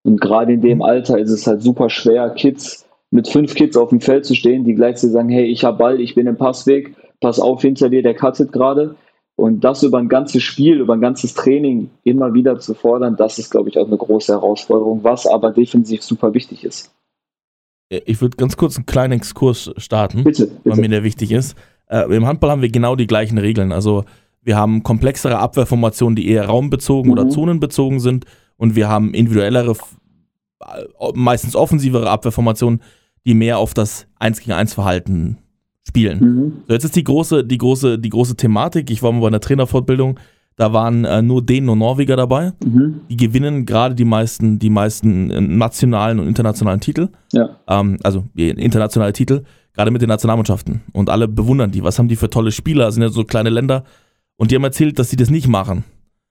Und gerade in dem Alter ist es halt super schwer, Kids mit fünf Kids auf dem Feld zu stehen, die gleichzeitig sagen, hey, ich habe Ball, ich bin im Passweg, pass auf hinter dir, der cuttet gerade. Und das über ein ganzes Spiel, über ein ganzes Training immer wieder zu fordern, das ist, glaube ich, auch eine große Herausforderung, was aber defensiv super wichtig ist. Ich würde ganz kurz einen kleinen Exkurs starten, bitte, bitte. weil mir der wichtig ist. Äh, Im Handball haben wir genau die gleichen Regeln. Also wir haben komplexere Abwehrformationen, die eher raumbezogen mhm. oder zonenbezogen sind. Und wir haben individuellere, meistens offensivere Abwehrformationen, die mehr auf das 1 gegen 1 Verhalten spielen. Mhm. So, jetzt ist die große, die, große, die große Thematik. Ich war mal bei einer Trainerfortbildung, da waren äh, nur Dänen und Norweger dabei. Mhm. Die gewinnen gerade die meisten, die meisten äh, nationalen und internationalen Titel. Ja. Ähm, also internationale Titel, gerade mit den Nationalmannschaften. Und alle bewundern die. Was haben die für tolle Spieler? Das sind ja so kleine Länder. Und die haben erzählt, dass sie das nicht machen.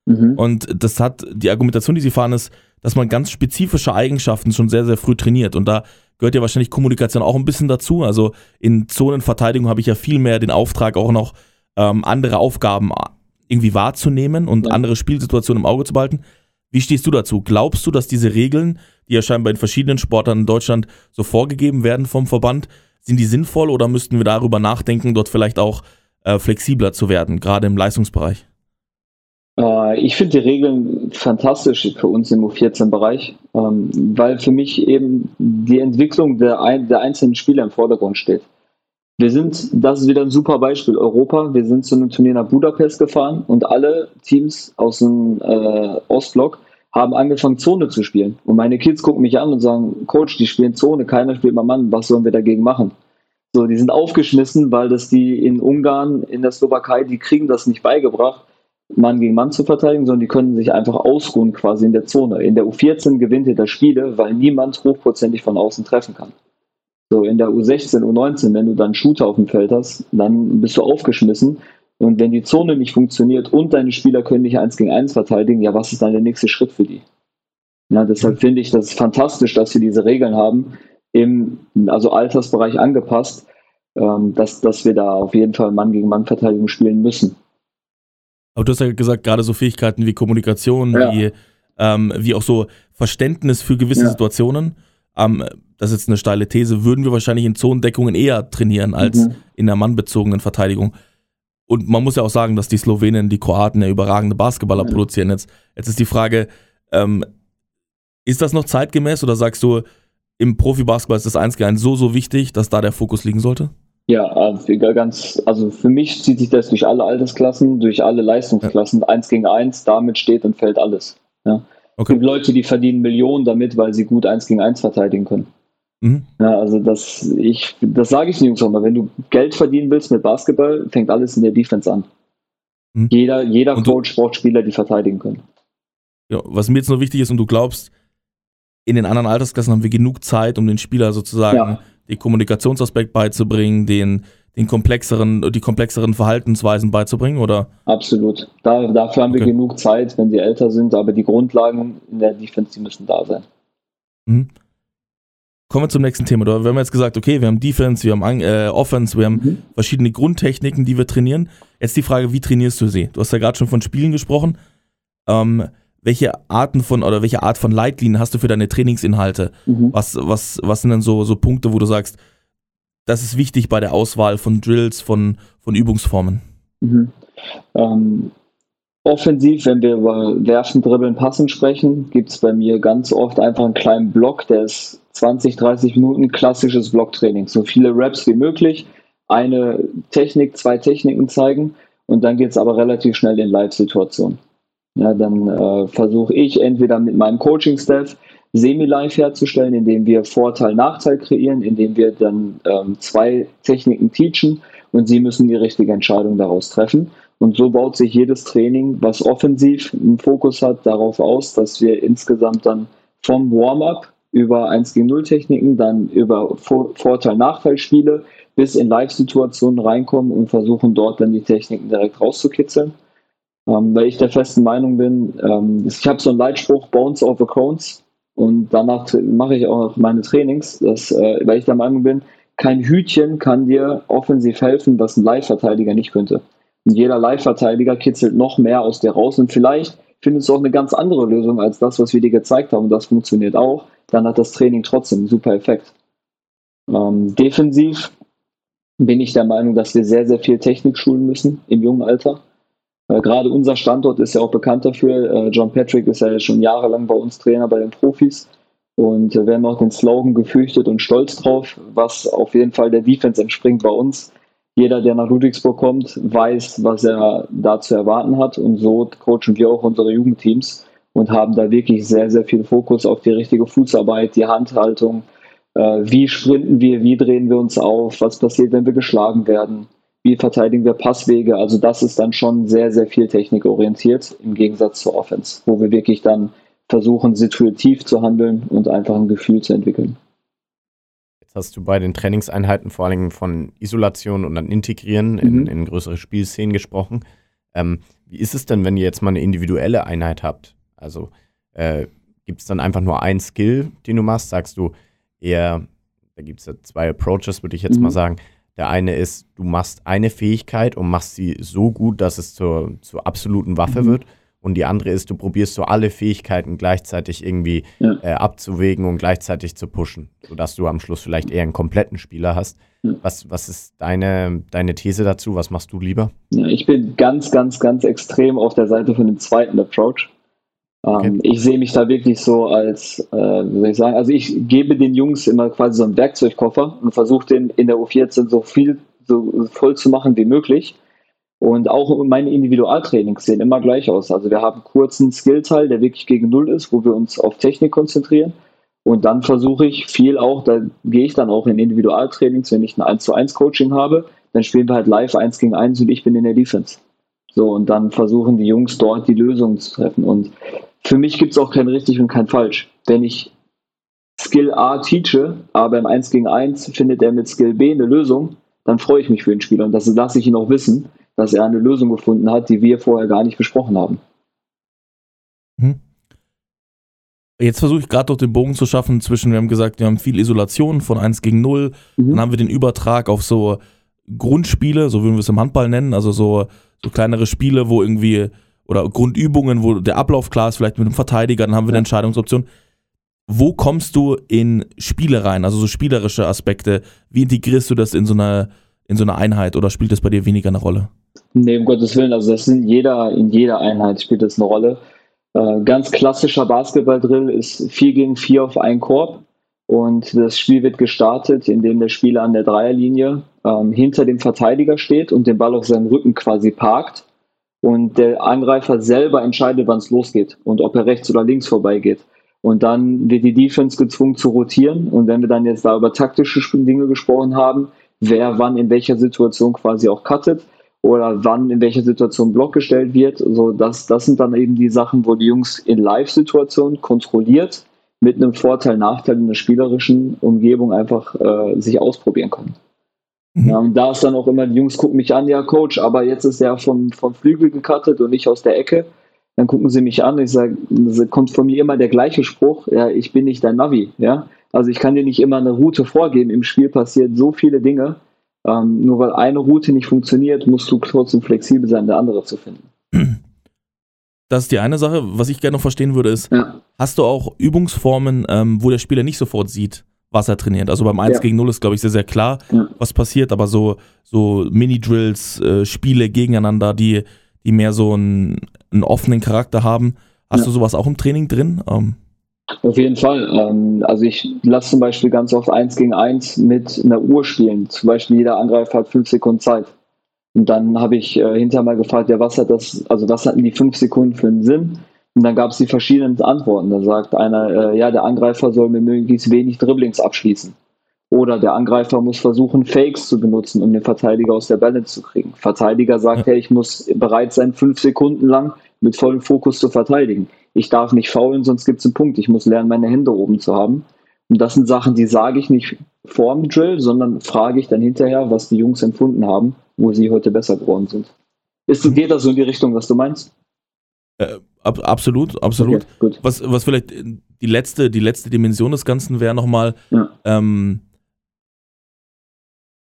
Mhm. Und das hat, die Argumentation, die sie fahren, ist, dass man ganz spezifische Eigenschaften schon sehr, sehr früh trainiert. Und da gehört ja wahrscheinlich Kommunikation auch ein bisschen dazu. Also in Zonenverteidigung habe ich ja viel mehr den Auftrag, auch noch ähm, andere Aufgaben irgendwie wahrzunehmen und ja. andere Spielsituationen im Auge zu behalten. Wie stehst du dazu? Glaubst du, dass diese Regeln, die ja scheinbar in verschiedenen Sportarten in Deutschland so vorgegeben werden vom Verband, sind die sinnvoll oder müssten wir darüber nachdenken, dort vielleicht auch äh, flexibler zu werden, gerade im Leistungsbereich? Äh, ich finde die Regeln fantastisch für uns im U14-Bereich, ähm, weil für mich eben die Entwicklung der, der einzelnen Spieler im Vordergrund steht. Wir sind, das ist wieder ein super Beispiel, Europa. Wir sind zu einem Turnier nach Budapest gefahren und alle Teams aus dem äh, Ostblock haben angefangen, Zone zu spielen. Und meine Kids gucken mich an und sagen, Coach, die spielen Zone, keiner spielt mal Mann, was sollen wir dagegen machen? So, die sind aufgeschmissen, weil das die in Ungarn, in der Slowakei, die kriegen das nicht beigebracht, Mann gegen Mann zu verteidigen, sondern die können sich einfach ausruhen quasi in der Zone. In der U14 gewinnt ihr das Spiele, weil niemand hochprozentig von außen treffen kann. So, in der U16, U19, wenn du dann Shooter auf dem Feld hast, dann bist du aufgeschmissen. Und wenn die Zone nicht funktioniert und deine Spieler können nicht eins gegen eins verteidigen, ja, was ist dann der nächste Schritt für die? Ja, deshalb finde ich das fantastisch, dass wir diese Regeln haben, im also Altersbereich angepasst, ähm, dass, dass wir da auf jeden Fall Mann gegen Mann Verteidigung spielen müssen. Aber du hast ja gesagt, gerade so Fähigkeiten wie Kommunikation, ja. wie, ähm, wie auch so Verständnis für gewisse ja. Situationen. Ähm, das ist jetzt eine steile These, würden wir wahrscheinlich in Zonendeckungen eher trainieren als mhm. in der mannbezogenen Verteidigung. Und man muss ja auch sagen, dass die Slowenen, die Kroaten ja überragende Basketballer mhm. produzieren. Jetzt, jetzt ist die Frage, ähm, ist das noch zeitgemäß oder sagst du, im Profibasketball ist das 1 gegen 1 so, so wichtig, dass da der Fokus liegen sollte? Ja, also ganz, also für mich zieht sich das durch alle Altersklassen, durch alle Leistungsklassen. Ja. 1 gegen 1, damit steht und fällt alles. Ja. Okay. Es gibt Leute, die verdienen Millionen damit, weil sie gut 1 gegen 1 verteidigen können. Mhm. Ja, also das, ich, das sage ich den Jungs auch mal. Wenn du Geld verdienen willst mit Basketball, fängt alles in der Defense an. Mhm. Jeder, jeder Coach braucht Spieler, die verteidigen können. Ja, was mir jetzt noch wichtig ist und du glaubst, in den anderen Altersklassen haben wir genug Zeit, um den Spieler sozusagen ja. Den Kommunikationsaspekt beizubringen, den, den komplexeren, die komplexeren Verhaltensweisen beizubringen, oder? Absolut. Da, dafür haben okay. wir genug Zeit, wenn sie älter sind, aber die Grundlagen in der Defense, die müssen da sein. Mhm. Kommen wir zum nächsten Thema. Wir haben jetzt gesagt, okay, wir haben Defense, wir haben äh, Offense, wir haben mhm. verschiedene Grundtechniken, die wir trainieren. Jetzt die Frage, wie trainierst du sie? Du hast ja gerade schon von Spielen gesprochen. Ähm, welche Arten von oder welche Art von Leitlinien hast du für deine Trainingsinhalte? Mhm. Was, was, was sind denn so, so Punkte, wo du sagst, das ist wichtig bei der Auswahl von Drills, von, von Übungsformen? Mhm. Ähm, offensiv, wenn wir über Werfen, Dribbeln, Passen sprechen, gibt es bei mir ganz oft einfach einen kleinen Block, der ist 20, 30 Minuten klassisches Blocktraining. So viele Raps wie möglich, eine Technik, zwei Techniken zeigen und dann geht es aber relativ schnell in Live-Situationen. Ja, dann äh, versuche ich entweder mit meinem Coaching-Staff semi-live herzustellen, indem wir Vorteil, Nachteil kreieren, indem wir dann ähm, zwei Techniken teachen und sie müssen die richtige Entscheidung daraus treffen. Und so baut sich jedes Training, was offensiv einen Fokus hat, darauf aus, dass wir insgesamt dann vom Warm-up über 1 gegen 0 Techniken, dann über Vorteil-Nachteil-Spiele bis in Live-Situationen reinkommen und versuchen dort dann die Techniken direkt rauszukitzeln. Ähm, weil ich der festen Meinung bin, ähm, ich habe so einen Leitspruch, Bones over Cones, und danach mache ich auch meine Trainings, dass, äh, weil ich der Meinung bin, kein Hütchen kann dir offensiv helfen, was ein Live-Verteidiger nicht könnte. Und jeder Live-Verteidiger kitzelt noch mehr aus dir raus und vielleicht findest du auch eine ganz andere Lösung als das, was wir dir gezeigt haben. Und das funktioniert auch. Dann hat das Training trotzdem einen super Effekt. Ähm, defensiv bin ich der Meinung, dass wir sehr, sehr viel Technik schulen müssen im jungen Alter. Äh, gerade unser Standort ist ja auch bekannt dafür. Äh, John Patrick ist ja schon jahrelang bei uns Trainer bei den Profis. Und äh, wir haben auch den Slogan gefürchtet und stolz drauf, was auf jeden Fall der Defense entspringt bei uns. Jeder, der nach Ludwigsburg kommt, weiß, was er da zu erwarten hat. Und so coachen wir auch unsere Jugendteams und haben da wirklich sehr, sehr viel Fokus auf die richtige Fußarbeit, die Handhaltung. Wie sprinten wir, wie drehen wir uns auf, was passiert, wenn wir geschlagen werden wie verteidigen wir Passwege. Also das ist dann schon sehr, sehr viel technikorientiert im Gegensatz zur Offense, wo wir wirklich dann versuchen, situativ zu handeln und einfach ein Gefühl zu entwickeln. Jetzt hast du bei den Trainingseinheiten vor allem von Isolation und dann Integrieren mhm. in, in, größere Spielszenen gesprochen. Ähm, wie ist es denn, wenn ihr jetzt mal eine individuelle Einheit habt? Also äh, gibt es dann einfach nur einen Skill, den du machst? Sagst du eher, da gibt es ja zwei Approaches, würde ich jetzt mhm. mal sagen der eine ist, du machst eine Fähigkeit und machst sie so gut, dass es zur, zur absoluten Waffe mhm. wird. Und die andere ist, du probierst so alle Fähigkeiten gleichzeitig irgendwie ja. äh, abzuwägen und gleichzeitig zu pushen, sodass du am Schluss vielleicht eher einen kompletten Spieler hast. Ja. Was, was ist deine, deine These dazu? Was machst du lieber? Ja, ich bin ganz, ganz, ganz extrem auf der Seite von dem zweiten Approach. Okay. Ähm, ich sehe mich da wirklich so als, äh, wie soll ich sagen, also ich gebe den Jungs immer quasi so einen Werkzeugkoffer und versuche den in der U14 so viel, so voll zu machen wie möglich. Und auch meine Individualtrainings sehen immer gleich aus. Also wir haben kurzen Skillteil, der wirklich gegen Null ist, wo wir uns auf Technik konzentrieren. Und dann versuche ich viel auch, da gehe ich dann auch in Individualtrainings, wenn ich ein 1 zu 1 Coaching habe, dann spielen wir halt live 1 gegen 1 und ich bin in der Defense. So, und dann versuchen die Jungs dort die Lösungen zu treffen. Und für mich gibt es auch kein richtig und kein falsch. Wenn ich Skill A teache, aber im 1 gegen 1 findet er mit Skill B eine Lösung, dann freue ich mich für den Spieler und das lasse ich ihn auch wissen, dass er eine Lösung gefunden hat, die wir vorher gar nicht besprochen haben. Hm. Jetzt versuche ich gerade doch den Bogen zu schaffen zwischen, wir haben gesagt, wir haben viel Isolation von 1 gegen 0, mhm. dann haben wir den Übertrag auf so Grundspiele, so würden wir es im Handball nennen, also so, so kleinere Spiele, wo irgendwie oder Grundübungen, wo der Ablauf klar ist, vielleicht mit einem Verteidiger, dann haben wir eine Entscheidungsoption. Wo kommst du in Spiele rein, also so spielerische Aspekte? Wie integrierst du das in so einer, in so einer Einheit oder spielt das bei dir weniger eine Rolle? Nee, um Gottes Willen, also das in jeder, in jeder Einheit spielt das eine Rolle. Äh, ganz klassischer Basketballdrill ist 4 gegen 4 auf einen Korb. Und das Spiel wird gestartet, indem der Spieler an der Dreierlinie ähm, hinter dem Verteidiger steht und den Ball auf seinem Rücken quasi parkt und der Angreifer selber entscheidet, wann es losgeht und ob er rechts oder links vorbeigeht. Und dann wird die Defense gezwungen zu rotieren. Und wenn wir dann jetzt da über taktische Dinge gesprochen haben, wer wann in welcher Situation quasi auch cuttet oder wann in welcher Situation Block gestellt wird, so das, das sind dann eben die Sachen, wo die Jungs in Live-Situationen kontrolliert mit einem Vorteil, Nachteil in der spielerischen Umgebung einfach äh, sich ausprobieren können. Mhm. Ja, und da ist dann auch immer, die Jungs gucken mich an, ja, Coach, aber jetzt ist er vom, vom Flügel gecuttet und nicht aus der Ecke. Dann gucken sie mich an, ich sage, kommt von mir immer der gleiche Spruch, ja, ich bin nicht dein Navi, ja. Also ich kann dir nicht immer eine Route vorgeben. Im Spiel passiert so viele Dinge. Ähm, nur weil eine Route nicht funktioniert, musst du trotzdem flexibel sein, eine andere zu finden. [CLEARS THROAT] Das ist die eine Sache. Was ich gerne noch verstehen würde, ist, ja. hast du auch Übungsformen, ähm, wo der Spieler nicht sofort sieht, was er trainiert. Also beim 1 ja. gegen 0 ist, glaube ich, sehr, sehr klar, ja. was passiert, aber so, so Mini-Drills, äh, Spiele gegeneinander, die, die mehr so einen, einen offenen Charakter haben. Hast ja. du sowas auch im Training drin? Ähm. Auf jeden Fall. Ähm, also ich lasse zum Beispiel ganz oft 1 gegen 1 mit einer Uhr spielen. Zum Beispiel jeder Angreifer hat 5 Sekunden Zeit. Und dann habe ich äh, hinterher mal gefragt, ja, was hat das, also was hatten die fünf Sekunden für einen Sinn? Und dann gab es die verschiedenen Antworten. Da sagt einer, äh, ja, der Angreifer soll mit möglichst wenig Dribblings abschließen. Oder der Angreifer muss versuchen, Fakes zu benutzen, um den Verteidiger aus der Balance zu kriegen. Verteidiger sagt, hey, ich muss bereit sein, fünf Sekunden lang mit vollem Fokus zu verteidigen. Ich darf nicht faulen, sonst gibt es einen Punkt. Ich muss lernen, meine Hände oben zu haben. Und das sind Sachen, die sage ich nicht vor dem Drill, sondern frage ich dann hinterher, was die Jungs empfunden haben, wo sie heute besser geworden sind. Ist, geht das so in die Richtung, was du meinst? Äh, ab, absolut, absolut. Okay, was, was vielleicht die letzte, die letzte Dimension des Ganzen wäre nochmal, ja. ähm,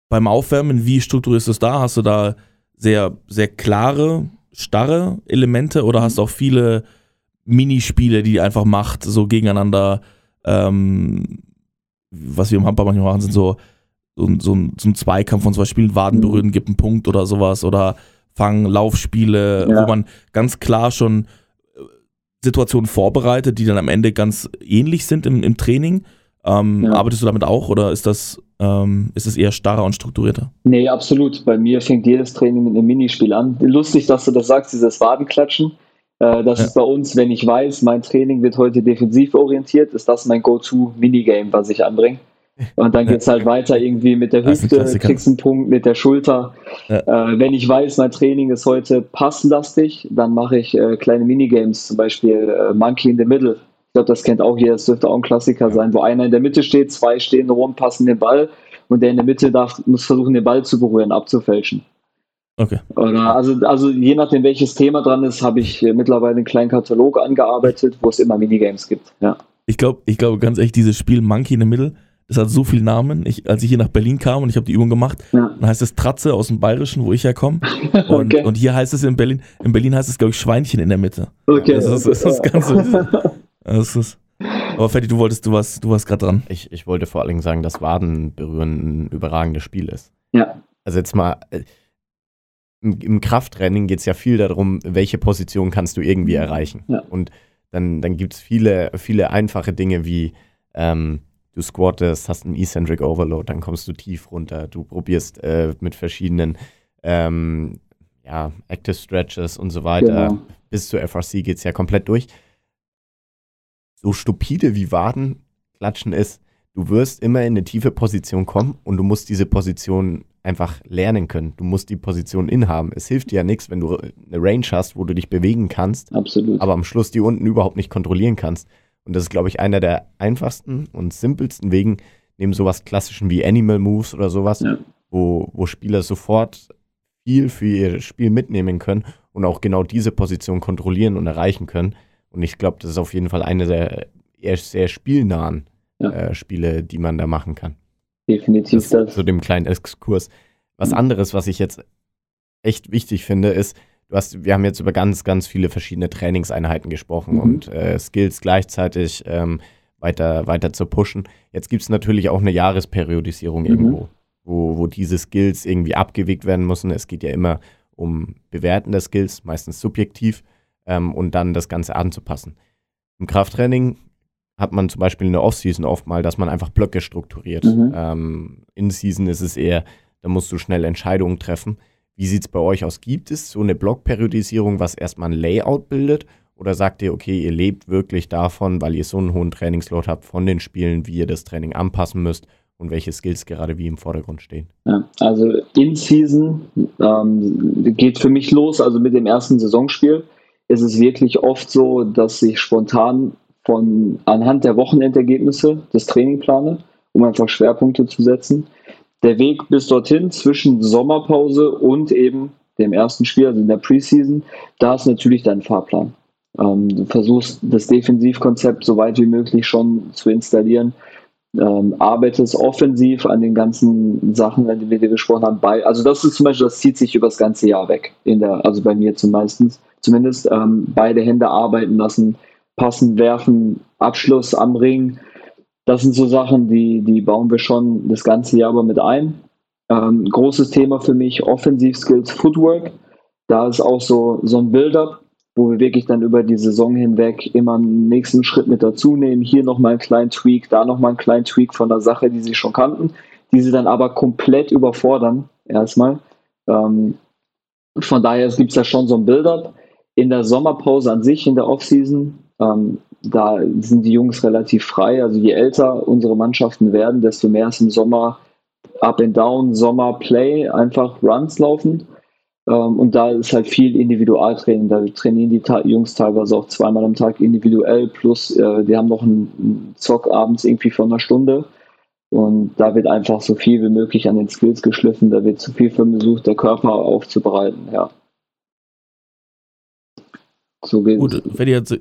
beim Aufwärmen, wie strukturierst du es da? Hast du da sehr, sehr klare, starre Elemente oder hast du auch viele Minispiele, die einfach macht, so gegeneinander? Ähm, was wir im Handball manchmal machen, sind so, so, so, ein, so ein Zweikampf von zwei Spielen, Waden mhm. berühren, gibt einen Punkt oder sowas oder Fang, Laufspiele, ja. wo man ganz klar schon Situationen vorbereitet, die dann am Ende ganz ähnlich sind im, im Training. Ähm, ja. Arbeitest du damit auch oder ist das, ähm, ist es eher starrer und strukturierter? Nee, absolut. Bei mir fängt jedes Training mit einem Minispiel an. Lustig, dass du das sagst, dieses Wadenklatschen. Äh, das ja. ist bei uns, wenn ich weiß, mein Training wird heute defensiv orientiert, ist das mein Go-To-Minigame, was ich anbringe. Und dann geht es halt weiter irgendwie mit der Hüfte, kriegst einen Punkt mit der Schulter. Ja. Äh, wenn ich weiß, mein Training ist heute passlastig, dann mache ich äh, kleine Minigames, zum Beispiel äh, Monkey in the Middle. Ich glaube, das kennt auch jeder, das dürfte auch ein Klassiker ja. sein, wo einer in der Mitte steht, zwei stehen rum, passen den Ball und der in der Mitte darf, muss versuchen, den Ball zu berühren, abzufälschen. Okay. Oder also, also je nachdem, welches Thema dran ist, habe ich mittlerweile einen kleinen Katalog angearbeitet, wo es immer Minigames gibt. Ja. Ich glaube, ich glaube ganz echt, dieses Spiel Monkey in the Middle, das hat so viele Namen. Ich, als ich hier nach Berlin kam und ich habe die Übung gemacht, ja. dann heißt es Tratze aus dem Bayerischen, wo ich herkomme. [LAUGHS] Und, okay. und hier heißt es in Berlin, in Berlin heißt es, glaube ich, Schweinchen in der Mitte. Okay. Das ist das, ist [LAUGHS] das Ganze. Das ist, aber Fetti, du wolltest, du warst, du warst gerade dran. Ich, ich wollte vor allen Dingen sagen, dass Waden berühren ein überragendes Spiel ist. Ja. Also jetzt mal, äh, im, im Krafttraining geht es ja viel darum, welche Position kannst du irgendwie erreichen. Ja. Und dann, dann gibt es viele, viele einfache Dinge wie ähm, du squattest, hast einen Eccentric Overload, dann kommst du tief runter, du probierst äh, mit verschiedenen ähm, ja, Active Stretches und so weiter. Genau. Bis zur FRC geht es ja komplett durch. So stupide wie Waden klatschen ist, du wirst immer in eine tiefe Position kommen und du musst diese Position einfach lernen können. Du musst die Position inhaben. Es hilft dir ja nichts, wenn du eine Range hast, wo du dich bewegen kannst, Absolut. aber am Schluss die unten überhaupt nicht kontrollieren kannst. Und das ist, glaube ich, einer der einfachsten und simpelsten Wegen, neben sowas klassischen wie Animal Moves oder sowas, ja. wo, wo Spieler sofort viel für ihr Spiel mitnehmen können und auch genau diese Position kontrollieren und erreichen können. Und ich glaube, das ist auf jeden Fall eine der eher sehr spielnahen ja. äh, Spiele, die man da machen kann. Definitiv das. Zu dem kleinen Exkurs. Was anderes, was ich jetzt echt wichtig finde, ist, du hast, wir haben jetzt über ganz, ganz viele verschiedene Trainingseinheiten gesprochen mhm. und äh, Skills gleichzeitig ähm, weiter, weiter zu pushen. Jetzt gibt es natürlich auch eine Jahresperiodisierung mhm. irgendwo, wo, wo diese Skills irgendwie abgewegt werden müssen. Es geht ja immer um Bewerten der Skills, meistens subjektiv, ähm, und dann das Ganze anzupassen. Im Krafttraining hat man zum Beispiel in der Offseason oft mal, dass man einfach Blöcke strukturiert. Mhm. Ähm, in Season ist es eher, da musst du schnell Entscheidungen treffen. Wie sieht es bei euch aus? Gibt es so eine Blockperiodisierung, was erstmal ein Layout bildet? Oder sagt ihr, okay, ihr lebt wirklich davon, weil ihr so einen hohen Trainingsload habt von den Spielen, wie ihr das Training anpassen müsst und welche Skills gerade wie im Vordergrund stehen? Ja, also in Season ähm, geht für mich los, also mit dem ersten Saisonspiel ist es wirklich oft so, dass ich spontan von anhand der Wochenendergebnisse das Training plane, um einfach Schwerpunkte zu setzen der Weg bis dorthin zwischen Sommerpause und eben dem ersten Spiel, also in der Preseason, da ist natürlich dein Fahrplan. Ähm, du versuchst das Defensivkonzept so weit wie möglich schon zu installieren, ähm, arbeitest offensiv an den ganzen Sachen, an denen wir gesprochen haben. Bei, also das ist zum Beispiel, das zieht sich über das ganze Jahr weg. In der, also bei mir zumeistens, zumindest ähm, beide Hände arbeiten lassen, passen, werfen, Abschluss am Ring, das sind so Sachen, die, die bauen wir schon das ganze Jahr aber mit ein. Ähm, großes Thema für mich, Offensiv-Skills, Footwork. Da ist auch so, so ein Build-up, wo wir wirklich dann über die Saison hinweg immer einen nächsten Schritt mit dazu nehmen. Hier nochmal einen kleinen Tweak, da nochmal einen kleinen Tweak von der Sache, die sie schon kannten, die sie dann aber komplett überfordern, erstmal. Ähm, von daher gibt es da schon so ein Build-up. In der Sommerpause an sich, in der Offseason, ähm, da sind die Jungs relativ frei. Also je älter unsere Mannschaften werden, desto mehr ist im Sommer Up and Down, Sommer Play, einfach Runs laufen. Ähm, und da ist halt viel Individualtraining. Da trainieren die Jungs teilweise auch zweimal am Tag individuell, plus äh, die haben noch einen Zock abends irgendwie von einer Stunde. Und da wird einfach so viel wie möglich an den Skills geschliffen, da wird zu viel versucht, der Körper aufzubereiten, ja. So geht's. Gut, Freddy hat,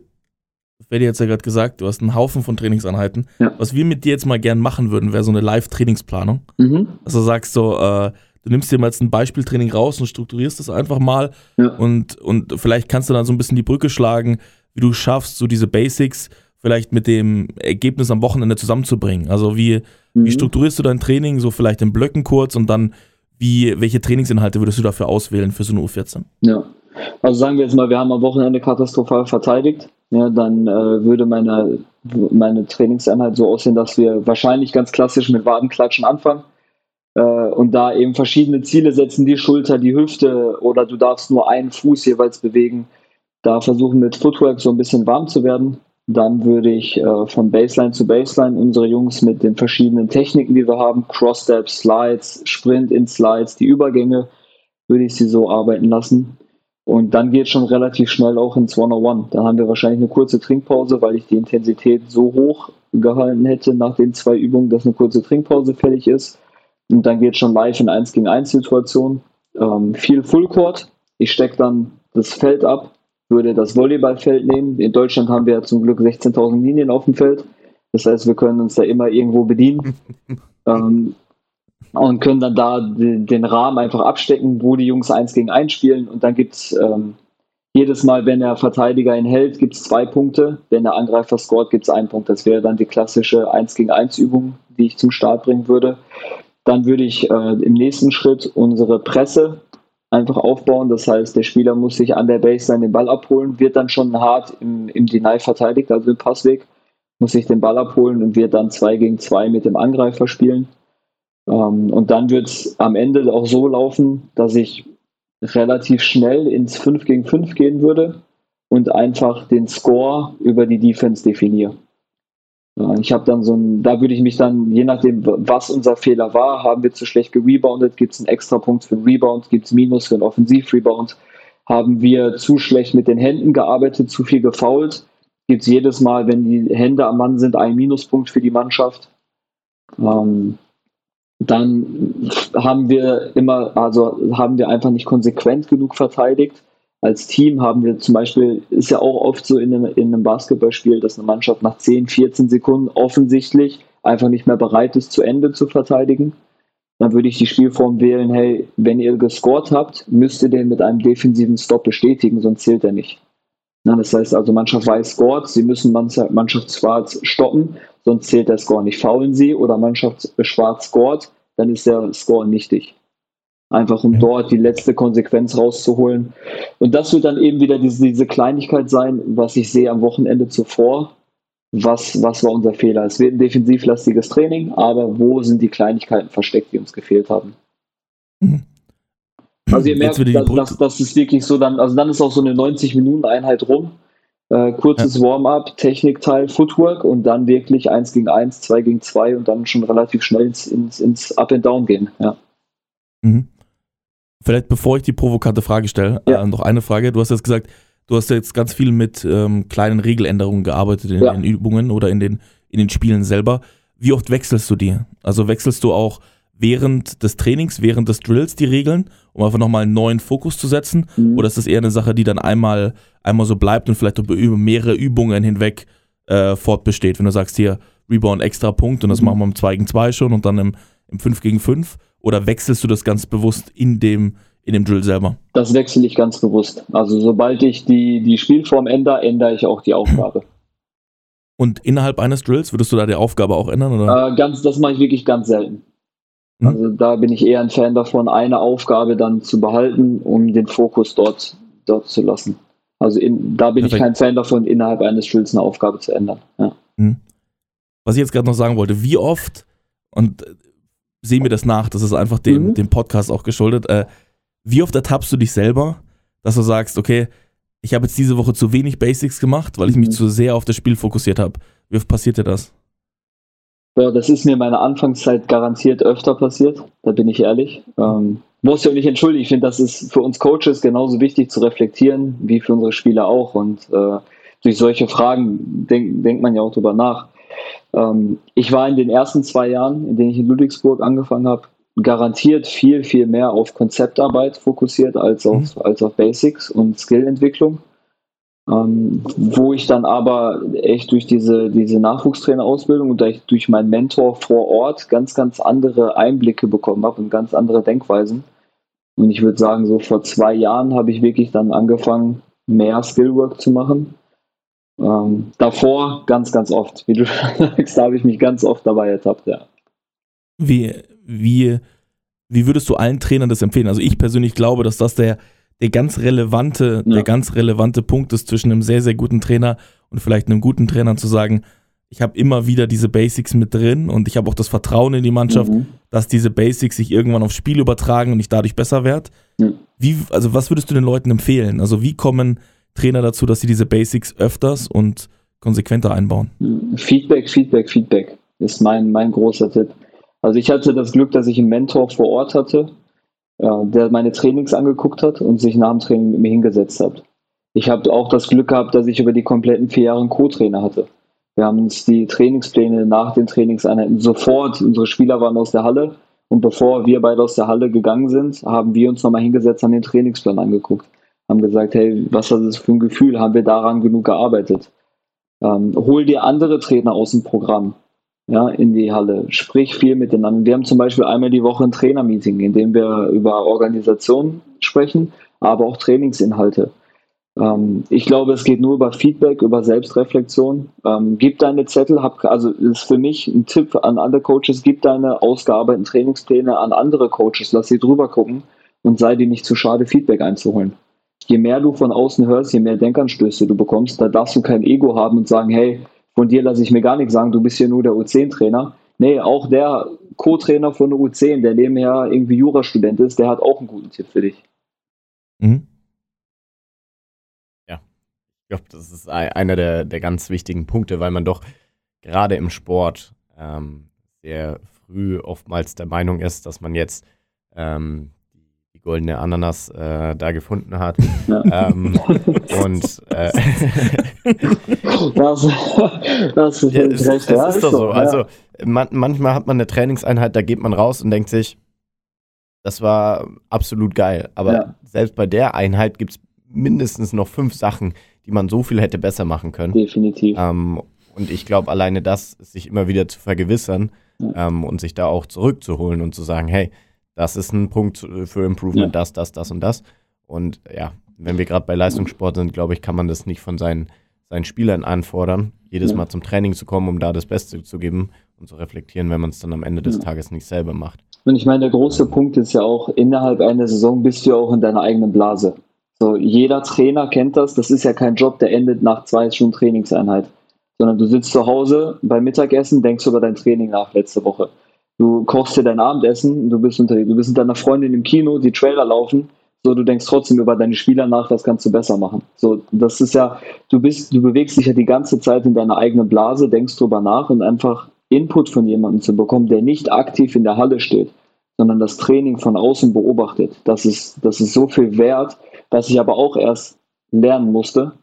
Freddy hat ja gerade gesagt, du hast einen Haufen von Trainingseinheiten. Ja. Was wir mit dir jetzt mal gern machen würden, wäre so eine Live-Trainingsplanung. Mhm. Also sagst so, äh, du nimmst dir mal jetzt ein Beispieltraining raus und strukturierst das einfach mal ja. und, und vielleicht kannst du dann so ein bisschen die Brücke schlagen, wie du schaffst, so diese Basics vielleicht mit dem Ergebnis am Wochenende zusammenzubringen. Also wie, mhm. wie strukturierst du dein Training, so vielleicht in Blöcken kurz und dann wie, welche Trainingsinhalte würdest du dafür auswählen für so eine U14? Ja, also sagen wir jetzt mal, wir haben am Wochenende katastrophal verteidigt. Ja, dann äh, würde meine, meine Trainingseinheit so aussehen, dass wir wahrscheinlich ganz klassisch mit Wadenklatschen anfangen äh, und da eben verschiedene Ziele setzen, die Schulter, die Hüfte oder du darfst nur einen Fuß jeweils bewegen. Da versuchen mit Footwork so ein bisschen warm zu werden. Dann würde ich äh, von Baseline zu Baseline unsere Jungs mit den verschiedenen Techniken, die wir haben, Cross-Steps, Slides, Sprint in Slides, die Übergänge, würde ich sie so arbeiten lassen. Und dann geht es schon relativ schnell auch ins 101. Da haben wir wahrscheinlich eine kurze Trinkpause, weil ich die Intensität so hoch gehalten hätte nach den zwei Übungen, dass eine kurze Trinkpause fällig ist. Und dann geht es schon live in 1 gegen 1 Situationen. Ähm, viel Full Court. Ich stecke dann das Feld ab, würde das Volleyballfeld nehmen. In Deutschland haben wir ja zum Glück 16.000 Linien auf dem Feld. Das heißt, wir können uns da immer irgendwo bedienen [LAUGHS] ähm, und können dann da den, Rahmen einfach abstecken, wo die Jungs eins gegen eins spielen. Und dann gibt es ähm, jedes Mal, wenn der Verteidiger ihn hält, gibt es zwei Punkte. Wenn der Angreifer scoret, gibt es einen Punkt. Das wäre dann die klassische 1 gegen 1 Übung, die ich zum Start bringen würde. Dann würde ich äh, im nächsten Schritt unsere Presse einfach aufbauen. Das heißt, der Spieler muss sich an der Baseline den Ball abholen, wird dann schon hart im, im Deny verteidigt, also im Passweg, muss sich den Ball abholen und wird dann 2 gegen 2 mit dem Angreifer spielen. Ähm, und dann wird es am Ende auch so laufen, dass ich relativ schnell ins 5 gegen 5 gehen würde und einfach den Score über die Defense definiere. Ich habe dann so ein, da würde ich mich dann, je nachdem, was unser Fehler war, haben wir zu schlecht gereboundet, gibt es einen extra Punkt für einen Rebound, gibt es Minus für einen Offensiv-Rebound, haben wir zu schlecht mit den Händen gearbeitet, zu viel gefault, gibt es jedes Mal, wenn die Hände am Mann sind, einen Minuspunkt für die Mannschaft. Ähm, dann haben wir immer, also haben wir einfach nicht konsequent genug verteidigt als Team haben wir zum Beispiel, ist ja auch oft so in einem, in einem Basketballspiel, dass eine Mannschaft nach 10, 14 Sekunden offensichtlich einfach nicht mehr bereit ist, zu Ende zu verteidigen. Dann würde ich die Spielform wählen, hey, wenn ihr gescored habt, müsst ihr den mit einem defensiven Stop bestätigen, sonst zählt er nicht. Na, das heißt also, Mannschaft weiß scored, sie müssen Mannschaft schwarz stoppen, sonst zählt der Score nicht. Faulen sie oder Mannschaft schwarz scored, dann ist der Score nichtig. Einfach um ja. dort die letzte Konsequenz rauszuholen. Und das wird dann eben wieder diese, diese Kleinigkeit sein, was ich sehe am Wochenende zuvor. Was, was war unser Fehler? Es wird ein defensivlastiges Training, aber wo sind die Kleinigkeiten versteckt, die uns gefehlt haben? Mhm. Also ihr merkt, dass, dass es wirklich so dann, also dann ist auch so eine 90-Minuten-Einheit rum. Äh, kurzes ja. Warm-up, Technikteil, Footwork und dann wirklich 1 gegen 1, 2 gegen 2 und dann schon relativ schnell ins, ins, ins Up and Down gehen. Ja. Mhm. Vielleicht bevor ich die provokante Frage stelle, ja. äh, noch eine Frage. Du hast jetzt gesagt, du hast jetzt ganz viel mit ähm, kleinen Regeländerungen gearbeitet in ja. den Übungen oder in den, in den Spielen selber. Wie oft wechselst du die? Also wechselst du auch während des Trainings, während des Drills die Regeln, um einfach nochmal einen neuen Fokus zu setzen? Mhm. Oder ist das eher eine Sache, die dann einmal, einmal so bleibt und vielleicht über mehrere Übungen hinweg äh, fortbesteht? Wenn du sagst, hier Rebound extra Punkt und das mhm. machen wir im 2 gegen 2 schon und dann im, im 5 gegen 5 oder wechselst du das ganz bewusst in dem, in dem Drill selber? Das wechsle ich ganz bewusst. Also sobald ich die, die Spielform ändere, ändere ich auch die Aufgabe. [LAUGHS] Und innerhalb eines Drills würdest du da die Aufgabe auch ändern? Oder? Äh, ganz, das mache ich wirklich ganz selten. Hm. Also da bin ich eher ein Fan davon, eine Aufgabe dann zu behalten, um den Fokus dort, dort zu lassen. Also in, da bin Perfekt. ich kein Fan davon, innerhalb eines Drills eine Aufgabe zu ändern. Ja. Hm. Was ich jetzt gerade noch sagen wollte, wie oft, und sehen wir das nach, das ist einfach dem, mhm. dem Podcast auch geschuldet. Äh, wie oft ertappst du dich selber, dass du sagst, okay, ich habe jetzt diese Woche zu wenig Basics gemacht, weil ich mich Mhm. zu sehr auf das Spiel fokussiert habe. Wie oft passiert dir das? Ja, das ist mir in meiner Anfangszeit garantiert öfter passiert, da bin ich ehrlich. Ähm, muss ja auch nicht entschuldigen, ich finde, das ist für uns Coaches genauso wichtig zu reflektieren, wie für unsere Spieler auch. Und äh, durch solche Fragen denk, denkt man ja auch drüber nach. Ähm, ich war in den ersten zwei Jahren, in denen ich in Ludwigsburg angefangen habe, garantiert viel, viel mehr auf Konzeptarbeit fokussiert als auf, als auf Basics und Skillentwicklung. Ähm, wo ich dann aber echt durch diese, diese Nachwuchstrainerausbildung und durch, meinen Mentor vor Ort ganz, ganz andere Einblicke bekommen habe und ganz andere Denkweisen. Und ich würde sagen, so vor zwei Jahren habe ich wirklich dann angefangen, mehr Skillwork zu machen. Ähm, davor ganz, ganz oft. Wie du [LAUGHS] sagst, da habe ich mich ganz oft dabei ertappt, ja. Wie, wie, wie würdest du allen Trainern das empfehlen? Also ich persönlich glaube, dass das der, der ganz relevante, Ja. der ganz relevante Punkt ist zwischen einem sehr, sehr guten Trainer und vielleicht einem guten Trainer zu sagen, ich habe immer wieder diese Basics mit drin und ich habe auch das Vertrauen in die Mannschaft, Mhm. dass diese Basics sich irgendwann aufs Spiel übertragen und ich dadurch besser werde. Ja. Wie, also was würdest du den Leuten empfehlen? Also wie kommen Trainer dazu, dass sie diese Basics öfters und konsequenter einbauen? Feedback, Feedback, Feedback ist mein, mein großer Tipp. Also ich hatte das Glück, dass ich einen Mentor vor Ort hatte, äh, der meine Trainings angeguckt hat und sich nach dem Training mit mir hingesetzt hat. Ich habe auch das Glück gehabt, dass ich über die kompletten vier Jahre einen Co-Trainer hatte. Wir haben uns die Trainingspläne nach den Trainingseinheiten sofort, unsere Spieler waren aus der Halle und bevor wir beide aus der Halle gegangen sind, haben wir uns nochmal hingesetzt, haben den Trainingsplan angeguckt, haben gesagt, hey, was hat das für ein Gefühl, haben wir daran genug gearbeitet? Ähm, hol dir andere Trainer aus dem Programm ja, in die Halle. Sprich viel miteinander. Wir haben zum Beispiel einmal die Woche ein Trainermeeting, in dem wir über Organisation sprechen, aber auch Trainingsinhalte. Ähm, ich glaube, es geht nur über Feedback, über Selbstreflexion. Ähm, gib deine Zettel, hab, also ist für mich ein Tipp an alle Coaches, gib deine ausgearbeiteten Trainingspläne an andere Coaches, lass sie drüber gucken und sei dir nicht zu schade, Feedback einzuholen. Je mehr du von außen hörst, je mehr Denkanstöße du bekommst, da darfst du kein Ego haben und sagen, hey, von dir lasse ich mir gar nichts sagen, du bist hier nur der U10-Trainer. Nee, auch der Co-Trainer von der U10, der nebenher irgendwie Jurastudent ist, der hat auch einen guten Tipp für dich. Mhm. Ich glaube, das ist ei- einer der, der ganz wichtigen Punkte, weil man doch gerade im Sport ähm, sehr früh oftmals der Meinung ist, dass man jetzt ähm, goldene Ananas äh, da gefunden hat. Ja. ähm, und äh, [LAUGHS] Das, das ist ja, es, ja, ist doch so. ja. Also man, manchmal hat man eine Trainingseinheit, da geht man raus und denkt sich, das war absolut geil. Aber selbst bei der Einheit gibt es mindestens noch fünf Sachen, die man so viel hätte besser machen können. definitiv. Ähm, und ich glaube, alleine das, sich immer wieder zu vergewissern ähm, und sich da auch zurückzuholen und zu sagen, hey, das ist ein Punkt für Improvement, Ja. das, das, das und das. Und ja, wenn wir gerade bei Leistungssport sind, glaube ich, kann man das nicht von seinen, seinen Spielern anfordern, jedes Ja. Mal zum Training zu kommen, um da das Beste zu geben und zu reflektieren, wenn man es dann am Ende des Ja. Tages nicht selber macht. Und ich meine, der große Punkt ist ja auch, innerhalb einer Saison bist du ja auch in deiner eigenen Blase. So, jeder Trainer kennt das, das ist ja kein Job, der endet nach zwei Stunden Trainingseinheit. Sondern du sitzt zu Hause beim Mittagessen, denkst über dein Training nach letzte Woche. Du kochst dir dein Abendessen, du bist, unter, du bist mit deiner Freundin im Kino, die Trailer laufen, so du denkst trotzdem über deine Spieler nach, was kannst du besser machen. So, das ist ja, du bist, du bewegst dich ja die ganze Zeit in deiner eigenen Blase, denkst drüber nach und einfach Input von jemandem zu bekommen, der nicht aktiv in der Halle steht, sondern das Training von außen beobachtet. Das ist, das ist so viel wert, was ich aber auch erst lernen musste,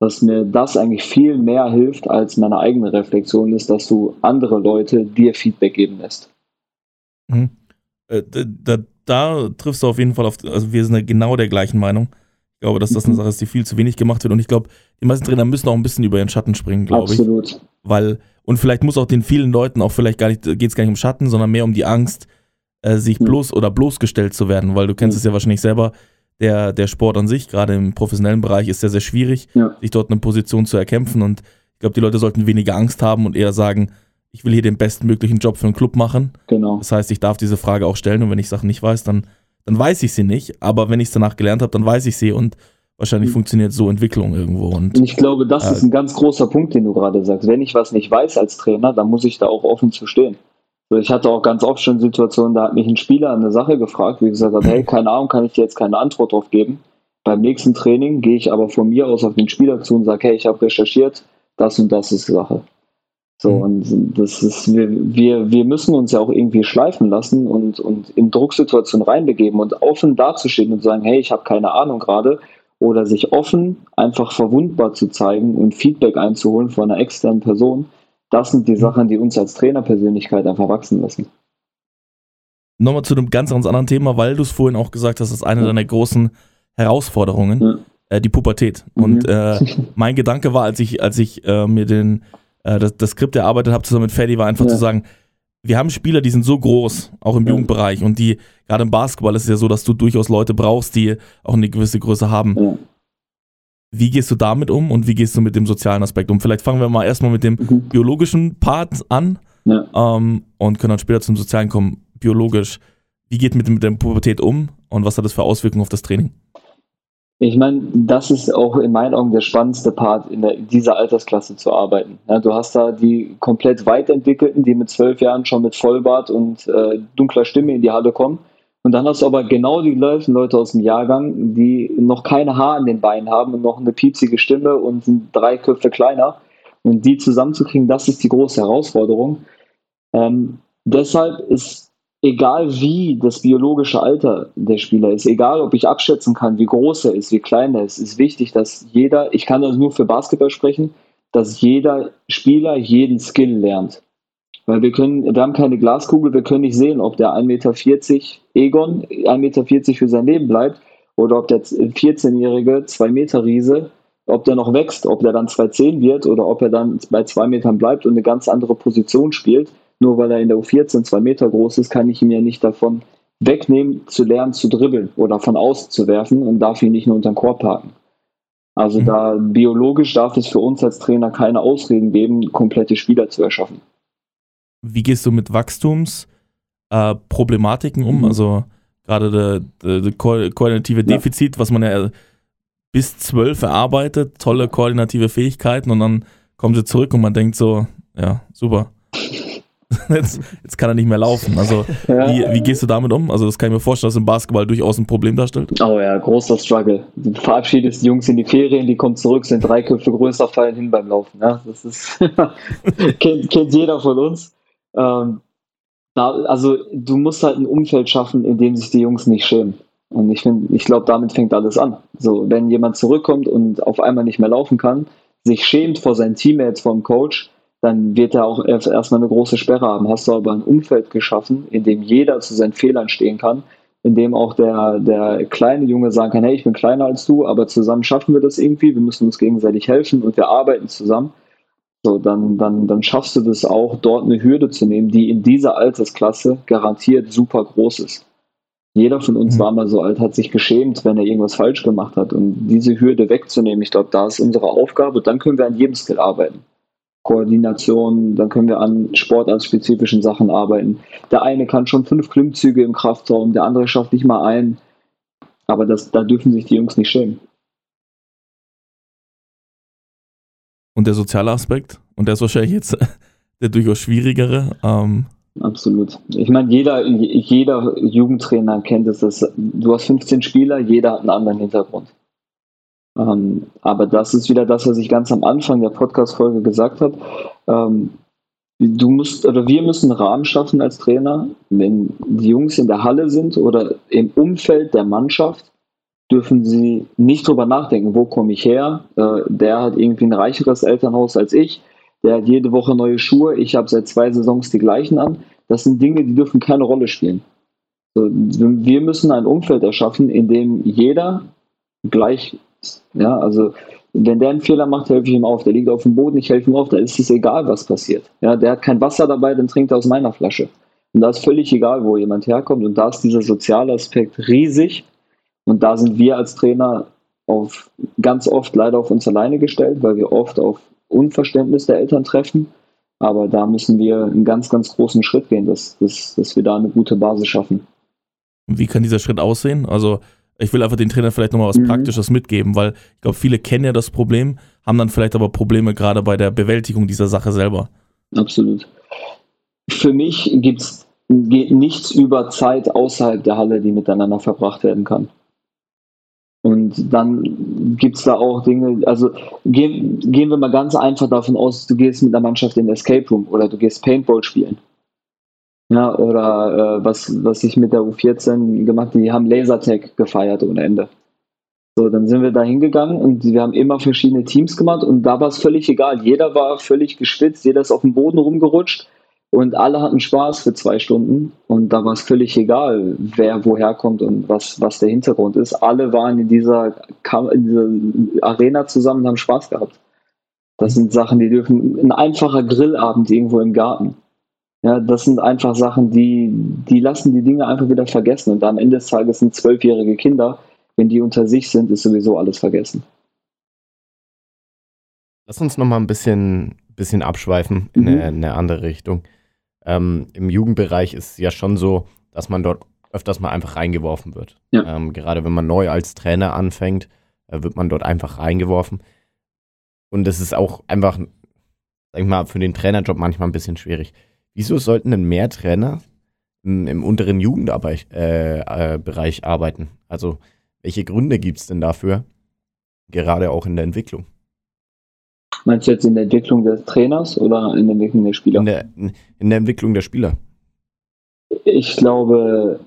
dass mir das eigentlich viel mehr hilft, als meine eigene Reflexion ist, dass du andere Leute dir Feedback geben lässt. Mhm. Äh, da, da, da triffst du auf jeden Fall auf, also wir sind ja genau der gleichen Meinung. Ich glaube, dass das eine Mhm. Sache ist, die viel zu wenig gemacht wird. Und ich glaube, die meisten Trainer müssen auch ein bisschen über ihren Schatten springen, glaube ich. Absolut. Weil, und vielleicht muss auch den vielen Leuten auch vielleicht gar nicht, geht es gar nicht um Schatten, sondern mehr um die Angst, äh, sich Mhm. bloß oder bloßgestellt zu werden, weil du kennst Mhm. es ja wahrscheinlich selber, der, der Sport an sich, gerade im professionellen Bereich, ist sehr, sehr schwierig, Ja. sich dort eine Position zu erkämpfen. Und ich glaube, die Leute sollten weniger Angst haben und eher sagen, ich will hier den bestmöglichen Job für einen Club machen. Genau. Das heißt, ich darf diese Frage auch stellen und wenn ich Sachen nicht weiß, dann, dann weiß ich sie nicht. Aber wenn ich es danach gelernt habe, dann weiß ich sie und wahrscheinlich Mhm. funktioniert so Entwicklung irgendwo. Und Und ich glaube, das Ja. ist ein ganz großer Punkt, den du gerade sagst. Wenn ich was nicht weiß als Trainer, dann muss ich da auch offen zu stehen. So, ich hatte auch ganz oft schon Situationen, da hat mich ein Spieler eine Sache gefragt, wie gesagt habe, hey, keine Ahnung, kann ich dir jetzt keine Antwort drauf geben. Beim nächsten Training gehe ich aber von mir aus auf den Spieler zu und sage, hey, ich habe recherchiert, das und das ist die Sache. So, mhm. und das ist, wir, wir, wir müssen uns ja auch irgendwie schleifen lassen und, und in Drucksituationen reinbegeben und offen dazustehen und sagen, hey, ich habe keine Ahnung gerade. Oder sich offen einfach verwundbar zu zeigen und Feedback einzuholen von einer externen Person. Das sind die mhm. Sachen, die uns als Trainerpersönlichkeit einfach wachsen lassen. Nochmal zu einem ganz, ganz anderen Thema, weil du es vorhin auch gesagt hast, das ist eine ja. deiner großen Herausforderungen, ja. äh, die Pubertät. Mhm. Und äh, [LAUGHS] mein Gedanke war, als ich, als ich äh, mir den äh, das, das Skript erarbeitet habe, zusammen mit Freddy, war einfach ja. zu sagen, wir haben Spieler, die sind so groß, auch im ja. Jugendbereich, und die, gerade im Basketball ist es ja so, dass du durchaus Leute brauchst, die auch eine gewisse Größe haben. Wie gehst du damit um und wie gehst du mit dem sozialen Aspekt um? Vielleicht fangen wir mal erstmal mit dem mhm. biologischen Part an ja. ähm, und können dann später zum sozialen kommen. Biologisch, wie geht mit, mit der Pubertät um und was hat das für Auswirkungen auf das Training? Ich meine, das ist auch in meinen Augen der spannendste Part, in, der, in dieser Altersklasse zu arbeiten. Ja, du hast da die komplett weitentwickelten, die mit zwölf Jahren schon mit Vollbart und äh, dunkler Stimme in die Halle kommen. Und dann hast du aber genau die gleichen Leute aus dem Jahrgang, die noch keine Haar an den Beinen haben und noch eine piepsige Stimme und sind drei Köpfe kleiner. Und die zusammenzukriegen, das ist die große Herausforderung. Ähm, deshalb ist egal wie das biologische Alter der Spieler ist, egal ob ich abschätzen kann, wie groß er ist, wie klein er ist, ist wichtig, dass jeder, ich kann also nur für Basketball sprechen, dass jeder Spieler jeden Skill lernt. Weil wir können, wir haben keine Glaskugel, wir können nicht sehen, ob der 1,40 Meter Egon 1,40 Meter für sein Leben bleibt oder ob der 14-jährige 2 Meter Riese, ob der noch wächst, ob der dann 2,10 wird oder ob er dann bei 2 Metern bleibt und eine ganz andere Position spielt nur weil er in der U14 zwei Meter groß ist, kann ich ihm ja nicht davon wegnehmen, zu lernen zu dribbeln oder von außen zu werfen und darf ihn nicht nur unter den Korb parken. Also mhm. da biologisch darf es für uns als Trainer keine Ausreden geben, komplette Spieler zu erschaffen. Wie gehst du mit Wachstumsproblematiken äh, um? Mhm. Also gerade das ko koordinative Defizit, ja. was man ja bis zwölf erarbeitet, tolle koordinative Fähigkeiten und dann kommen sie zurück und man denkt so, ja, super. [LAUGHS] jetzt, jetzt, kann er nicht mehr laufen. Also, ja. wie, wie, gehst du damit um? Also, das kann ich mir vorstellen, dass im Basketball durchaus ein Problem darstellt. Oh ja, großer Struggle. Du verabschiedest die Jungs in die Ferien, die kommen zurück, sind drei Köpfe größer, fallen hin beim Laufen. Ja, das ist, [LAUGHS] kennt, kennt, jeder von uns. Ähm, da, also, du musst halt ein Umfeld schaffen, in dem sich die Jungs nicht schämen. Und ich finde, ich glaube, damit fängt alles an. So, wenn jemand zurückkommt und auf einmal nicht mehr laufen kann, sich schämt vor seinen Teammates, vor dem Coach, dann wird er auch erstmal eine große Sperre haben. Hast du aber ein Umfeld geschaffen, in dem jeder zu seinen Fehlern stehen kann, in dem auch der, der kleine Junge sagen kann, hey, ich bin kleiner als du, aber zusammen schaffen wir das irgendwie, wir müssen uns gegenseitig helfen und wir arbeiten zusammen. So, dann, dann, dann schaffst du das auch, dort eine Hürde zu nehmen, die in dieser Altersklasse garantiert super groß ist. Jeder von uns mhm. war mal so alt, hat sich geschämt, wenn er irgendwas falsch gemacht hat. Und diese Hürde wegzunehmen, ich glaube, da ist unsere Aufgabe. Dann können wir an jedem Skill arbeiten. Koordination, dann können wir an sportartspezifischen Sachen arbeiten. Der eine kann schon fünf Klimmzüge im Kraftraum, der andere schafft nicht mal einen. Aber das, da dürfen sich die Jungs nicht schämen. Und der soziale Aspekt? Und der ist wahrscheinlich jetzt [LAUGHS] der durchaus schwierigere. Ähm Absolut. Ich meine, jeder, jeder Jugendtrainer kennt es. Dass du hast 15 Spieler, jeder hat einen anderen Hintergrund. Ähm, aber das ist wieder das, was ich ganz am Anfang der Podcast-Folge gesagt habe. Ähm, du musst oder wir müssen einen Rahmen schaffen als Trainer, wenn die Jungs in der Halle sind oder im Umfeld der Mannschaft, dürfen sie nicht drüber nachdenken, wo komme ich her? Äh, der hat irgendwie ein reicheres Elternhaus als ich, der hat jede Woche neue Schuhe, ich habe seit zwei Saisons die gleichen an. Das sind Dinge, die dürfen keine Rolle spielen. wir müssen ein Umfeld erschaffen, in dem jeder gleich ja, also wenn der einen Fehler macht, helfe ich ihm auf. Der liegt auf dem Boden, ich helfe ihm auf. Da ist es egal, was passiert. Ja, der hat kein Wasser dabei, dann trinkt er aus meiner Flasche. Und da ist völlig egal, wo jemand herkommt. Und da ist dieser soziale Aspekt riesig. Und da sind wir als Trainer auf, ganz oft leider auf uns alleine gestellt, weil wir oft auf Unverständnis der Eltern treffen. Aber da müssen wir einen ganz, ganz großen Schritt gehen, dass, dass, dass wir da eine gute Basis schaffen. Wie kann dieser Schritt aussehen? Also ich will einfach den Trainern vielleicht nochmal was mhm. Praktisches mitgeben, weil ich glaube, viele kennen ja das Problem, haben dann vielleicht aber Probleme gerade bei der Bewältigung dieser Sache selber. Absolut. für mich gibt's, geht nichts über Zeit außerhalb der Halle, die miteinander verbracht werden kann. Und dann gibt es da auch Dinge, also gehen, gehen wir mal ganz einfach davon aus, du gehst mit einer Mannschaft in den Escape Room oder du gehst Paintball spielen. Ja, oder äh, was, was ich mit der U14 gemacht habe, die haben Lasertag gefeiert ohne Ende. So, dann sind wir da hingegangen und wir haben immer verschiedene Teams gemacht und da war es völlig egal. Jeder war völlig geschwitzt, jeder ist auf dem Boden rumgerutscht und alle hatten Spaß für zwei Stunden und da war es völlig egal, wer woher kommt und was, was der Hintergrund ist. Alle waren in dieser, in dieser Arena zusammen und haben Spaß gehabt. Das sind Sachen, die dürfen, ein einfacher Grillabend irgendwo im Garten. Ja, das sind einfach Sachen, die, die lassen die Dinge einfach wieder vergessen. Und am Ende des Tages sind zwölfjährige Kinder, wenn die unter sich sind, ist sowieso alles vergessen. Lass uns noch mal ein bisschen, bisschen abschweifen in, mhm. eine, in eine andere Richtung. Ähm, Im Jugendbereich ist es ja schon so, dass man dort öfters mal einfach reingeworfen wird. Ja. Ähm, gerade wenn man neu als Trainer anfängt, äh, wird man dort einfach reingeworfen. Und das ist auch einfach, sag ich mal, für den Trainerjob manchmal ein bisschen schwierig. Wieso sollten denn mehr Trainer im, im unteren Jugendbereich äh, äh, arbeiten? Also welche Gründe gibt es denn dafür, gerade auch in der Entwicklung? Meinst du jetzt in der Entwicklung des Trainers oder in der Entwicklung der Spieler? In der, in der Entwicklung der Spieler. Ich glaube,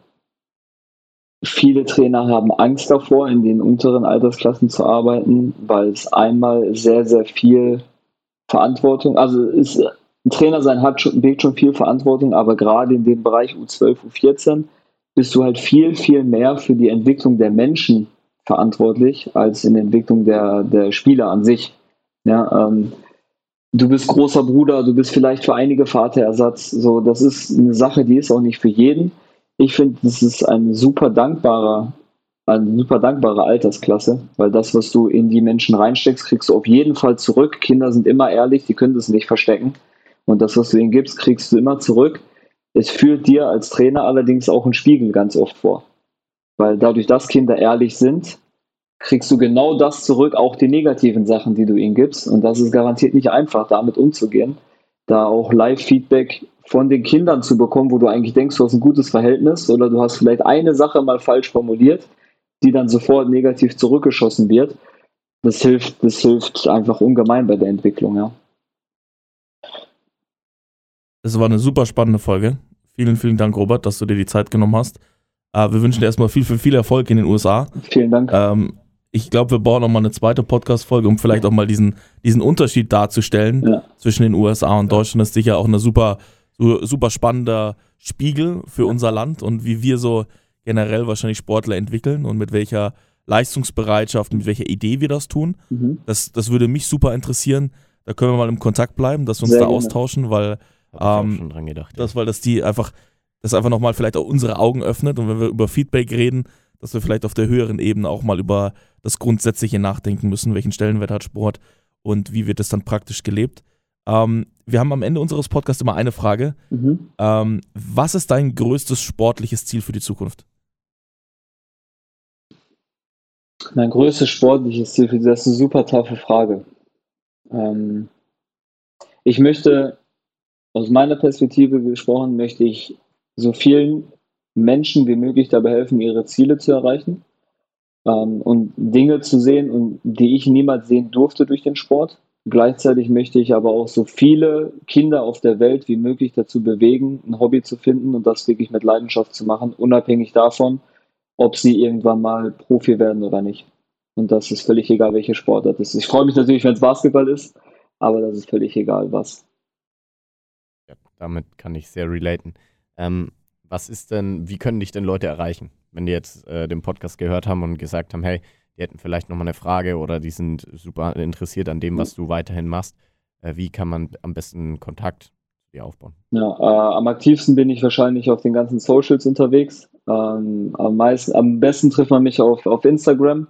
viele Trainer haben Angst davor, in den unteren Altersklassen zu arbeiten, weil es einmal sehr, sehr viel Verantwortung, also ist, ein Trainer sein hat schon, birgt schon viel Verantwortung, aber gerade in dem Bereich U12, U14 bist du halt viel, viel mehr für die Entwicklung der Menschen verantwortlich als in der Entwicklung der, der Spieler an sich. Ja, ähm, du bist großer Bruder, du bist vielleicht für einige Vaterersatz. So, das ist eine Sache, die ist auch nicht für jeden. Ich finde, das ist ein super dankbarer, eine super dankbare Altersklasse, weil das, was du in die Menschen reinsteckst, kriegst du auf jeden Fall zurück. Kinder sind immer ehrlich, die können das nicht verstecken. Und das, was du ihnen gibst, kriegst du immer zurück. Es führt dir als Trainer allerdings auch einen Spiegel ganz oft vor. Weil dadurch, dass Kinder ehrlich sind, kriegst du genau das zurück, auch die negativen Sachen, die du ihnen gibst. Und das ist garantiert nicht einfach, damit umzugehen. Da auch Live-Feedback von den Kindern zu bekommen, wo du eigentlich denkst, du hast ein gutes Verhältnis oder du hast vielleicht eine Sache mal falsch formuliert, die dann sofort negativ zurückgeschossen wird. Das hilft, das hilft einfach ungemein bei der Entwicklung, ja. Es war eine super spannende Folge. Vielen, vielen Dank, Robert, dass du dir die Zeit genommen hast. Äh, wir wünschen dir erstmal viel, viel, viel Erfolg in den USA. Vielen Dank. Ähm, ich glaube, wir bauen nochmal eine zweite Podcast-Folge, um vielleicht auch mal diesen, diesen Unterschied darzustellen ja. zwischen den USA und Deutschland. Das ist sicher auch eine super, super spannender Spiegel für unser Land und wie wir so generell wahrscheinlich Sportler entwickeln und mit welcher Leistungsbereitschaft, mit welcher Idee wir das tun. Mhm. Das, das würde mich super interessieren. Da können wir mal im Kontakt bleiben, dass wir uns Sehr da gerne. austauschen, weil ähm, schon dran gedacht. Das, weil das die einfach, das einfach nochmal vielleicht auch unsere Augen öffnet und wenn wir über Feedback reden, dass wir vielleicht auf der höheren Ebene auch mal über das Grundsätzliche nachdenken müssen, welchen Stellenwert hat Sport und wie wird das dann praktisch gelebt. Ähm, wir haben am Ende unseres Podcasts immer eine Frage. Mhm. Ähm, was ist dein größtes sportliches Ziel für die Zukunft? Mein größtes sportliches Ziel für die, das ist eine super taffe Frage. Ähm, ich möchte aus meiner Perspektive gesprochen, möchte ich so vielen Menschen wie möglich dabei helfen, ihre Ziele zu erreichen ähm, und Dinge zu sehen, und, die ich niemals sehen durfte durch den Sport. Gleichzeitig möchte ich aber auch so viele Kinder auf der Welt wie möglich dazu bewegen, ein Hobby zu finden und das wirklich mit Leidenschaft zu machen, unabhängig davon, ob sie irgendwann mal Profi werden oder nicht. Und das ist völlig egal, welche Sportart es ist. Ich freue mich natürlich, wenn es Basketball ist, aber das ist völlig egal, was damit kann ich sehr relaten. Ähm, was ist denn, wie können dich denn Leute erreichen, wenn die jetzt äh, den Podcast gehört haben und gesagt haben, hey, die hätten vielleicht nochmal eine Frage oder die sind super interessiert an dem, was du weiterhin machst. Äh, wie kann man am besten Kontakt zu dir aufbauen? Ja, äh, am aktivsten bin ich wahrscheinlich auf den ganzen Socials unterwegs. Ähm, am, meisten, am besten trifft man mich auf, auf Instagram.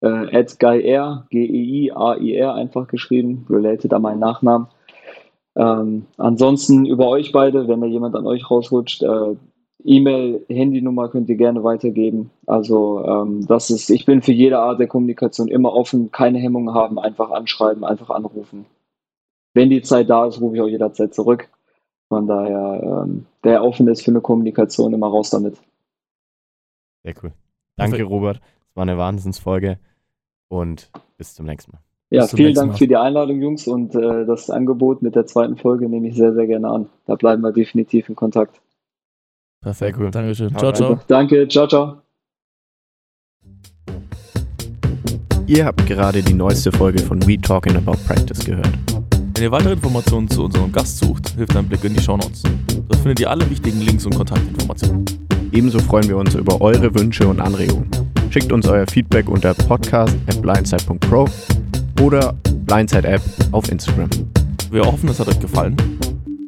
Äh, GuyR, G-E-I-A-I-R einfach geschrieben, related an meinen Nachnamen. Ähm, ansonsten über euch beide, wenn da jemand an euch rausrutscht, äh, E-Mail, Handynummer könnt ihr gerne weitergeben. Also ähm, das ist, ich bin für jede Art der Kommunikation immer offen, keine Hemmungen haben, einfach anschreiben, einfach anrufen. Wenn die Zeit da ist, rufe ich auch jederzeit zurück. Von daher, ähm, der offen ist für eine Kommunikation, immer raus damit. Sehr cool. Danke, Perfekt. Robert. Es war eine Wahnsinnsfolge und bis zum nächsten Mal. Ja, vielen Dank Mal. für die Einladung, Jungs, und äh, das Angebot mit der zweiten Folge nehme ich sehr, sehr gerne an. Da bleiben wir definitiv in Kontakt. Perfekt, Sehr cool. Dankeschön. Ciao, ciao. Also, danke, ciao, ciao. Ihr habt gerade die neueste Folge von We Talking About Practice gehört. Wenn ihr weitere Informationen zu unserem Gast sucht, hilft ein Blick in die Shownotes. Dort findet ihr alle wichtigen Links und Kontaktinformationen. Ebenso freuen wir uns über eure Wünsche und Anregungen. Schickt uns euer Feedback unter podcast.blindside.pro oder Blindside App auf Instagram. Wir hoffen, es hat euch gefallen.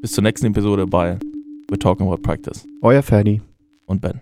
Bis zur nächsten Episode bei We're Talking About Practice Euer Ferdi. und Ben.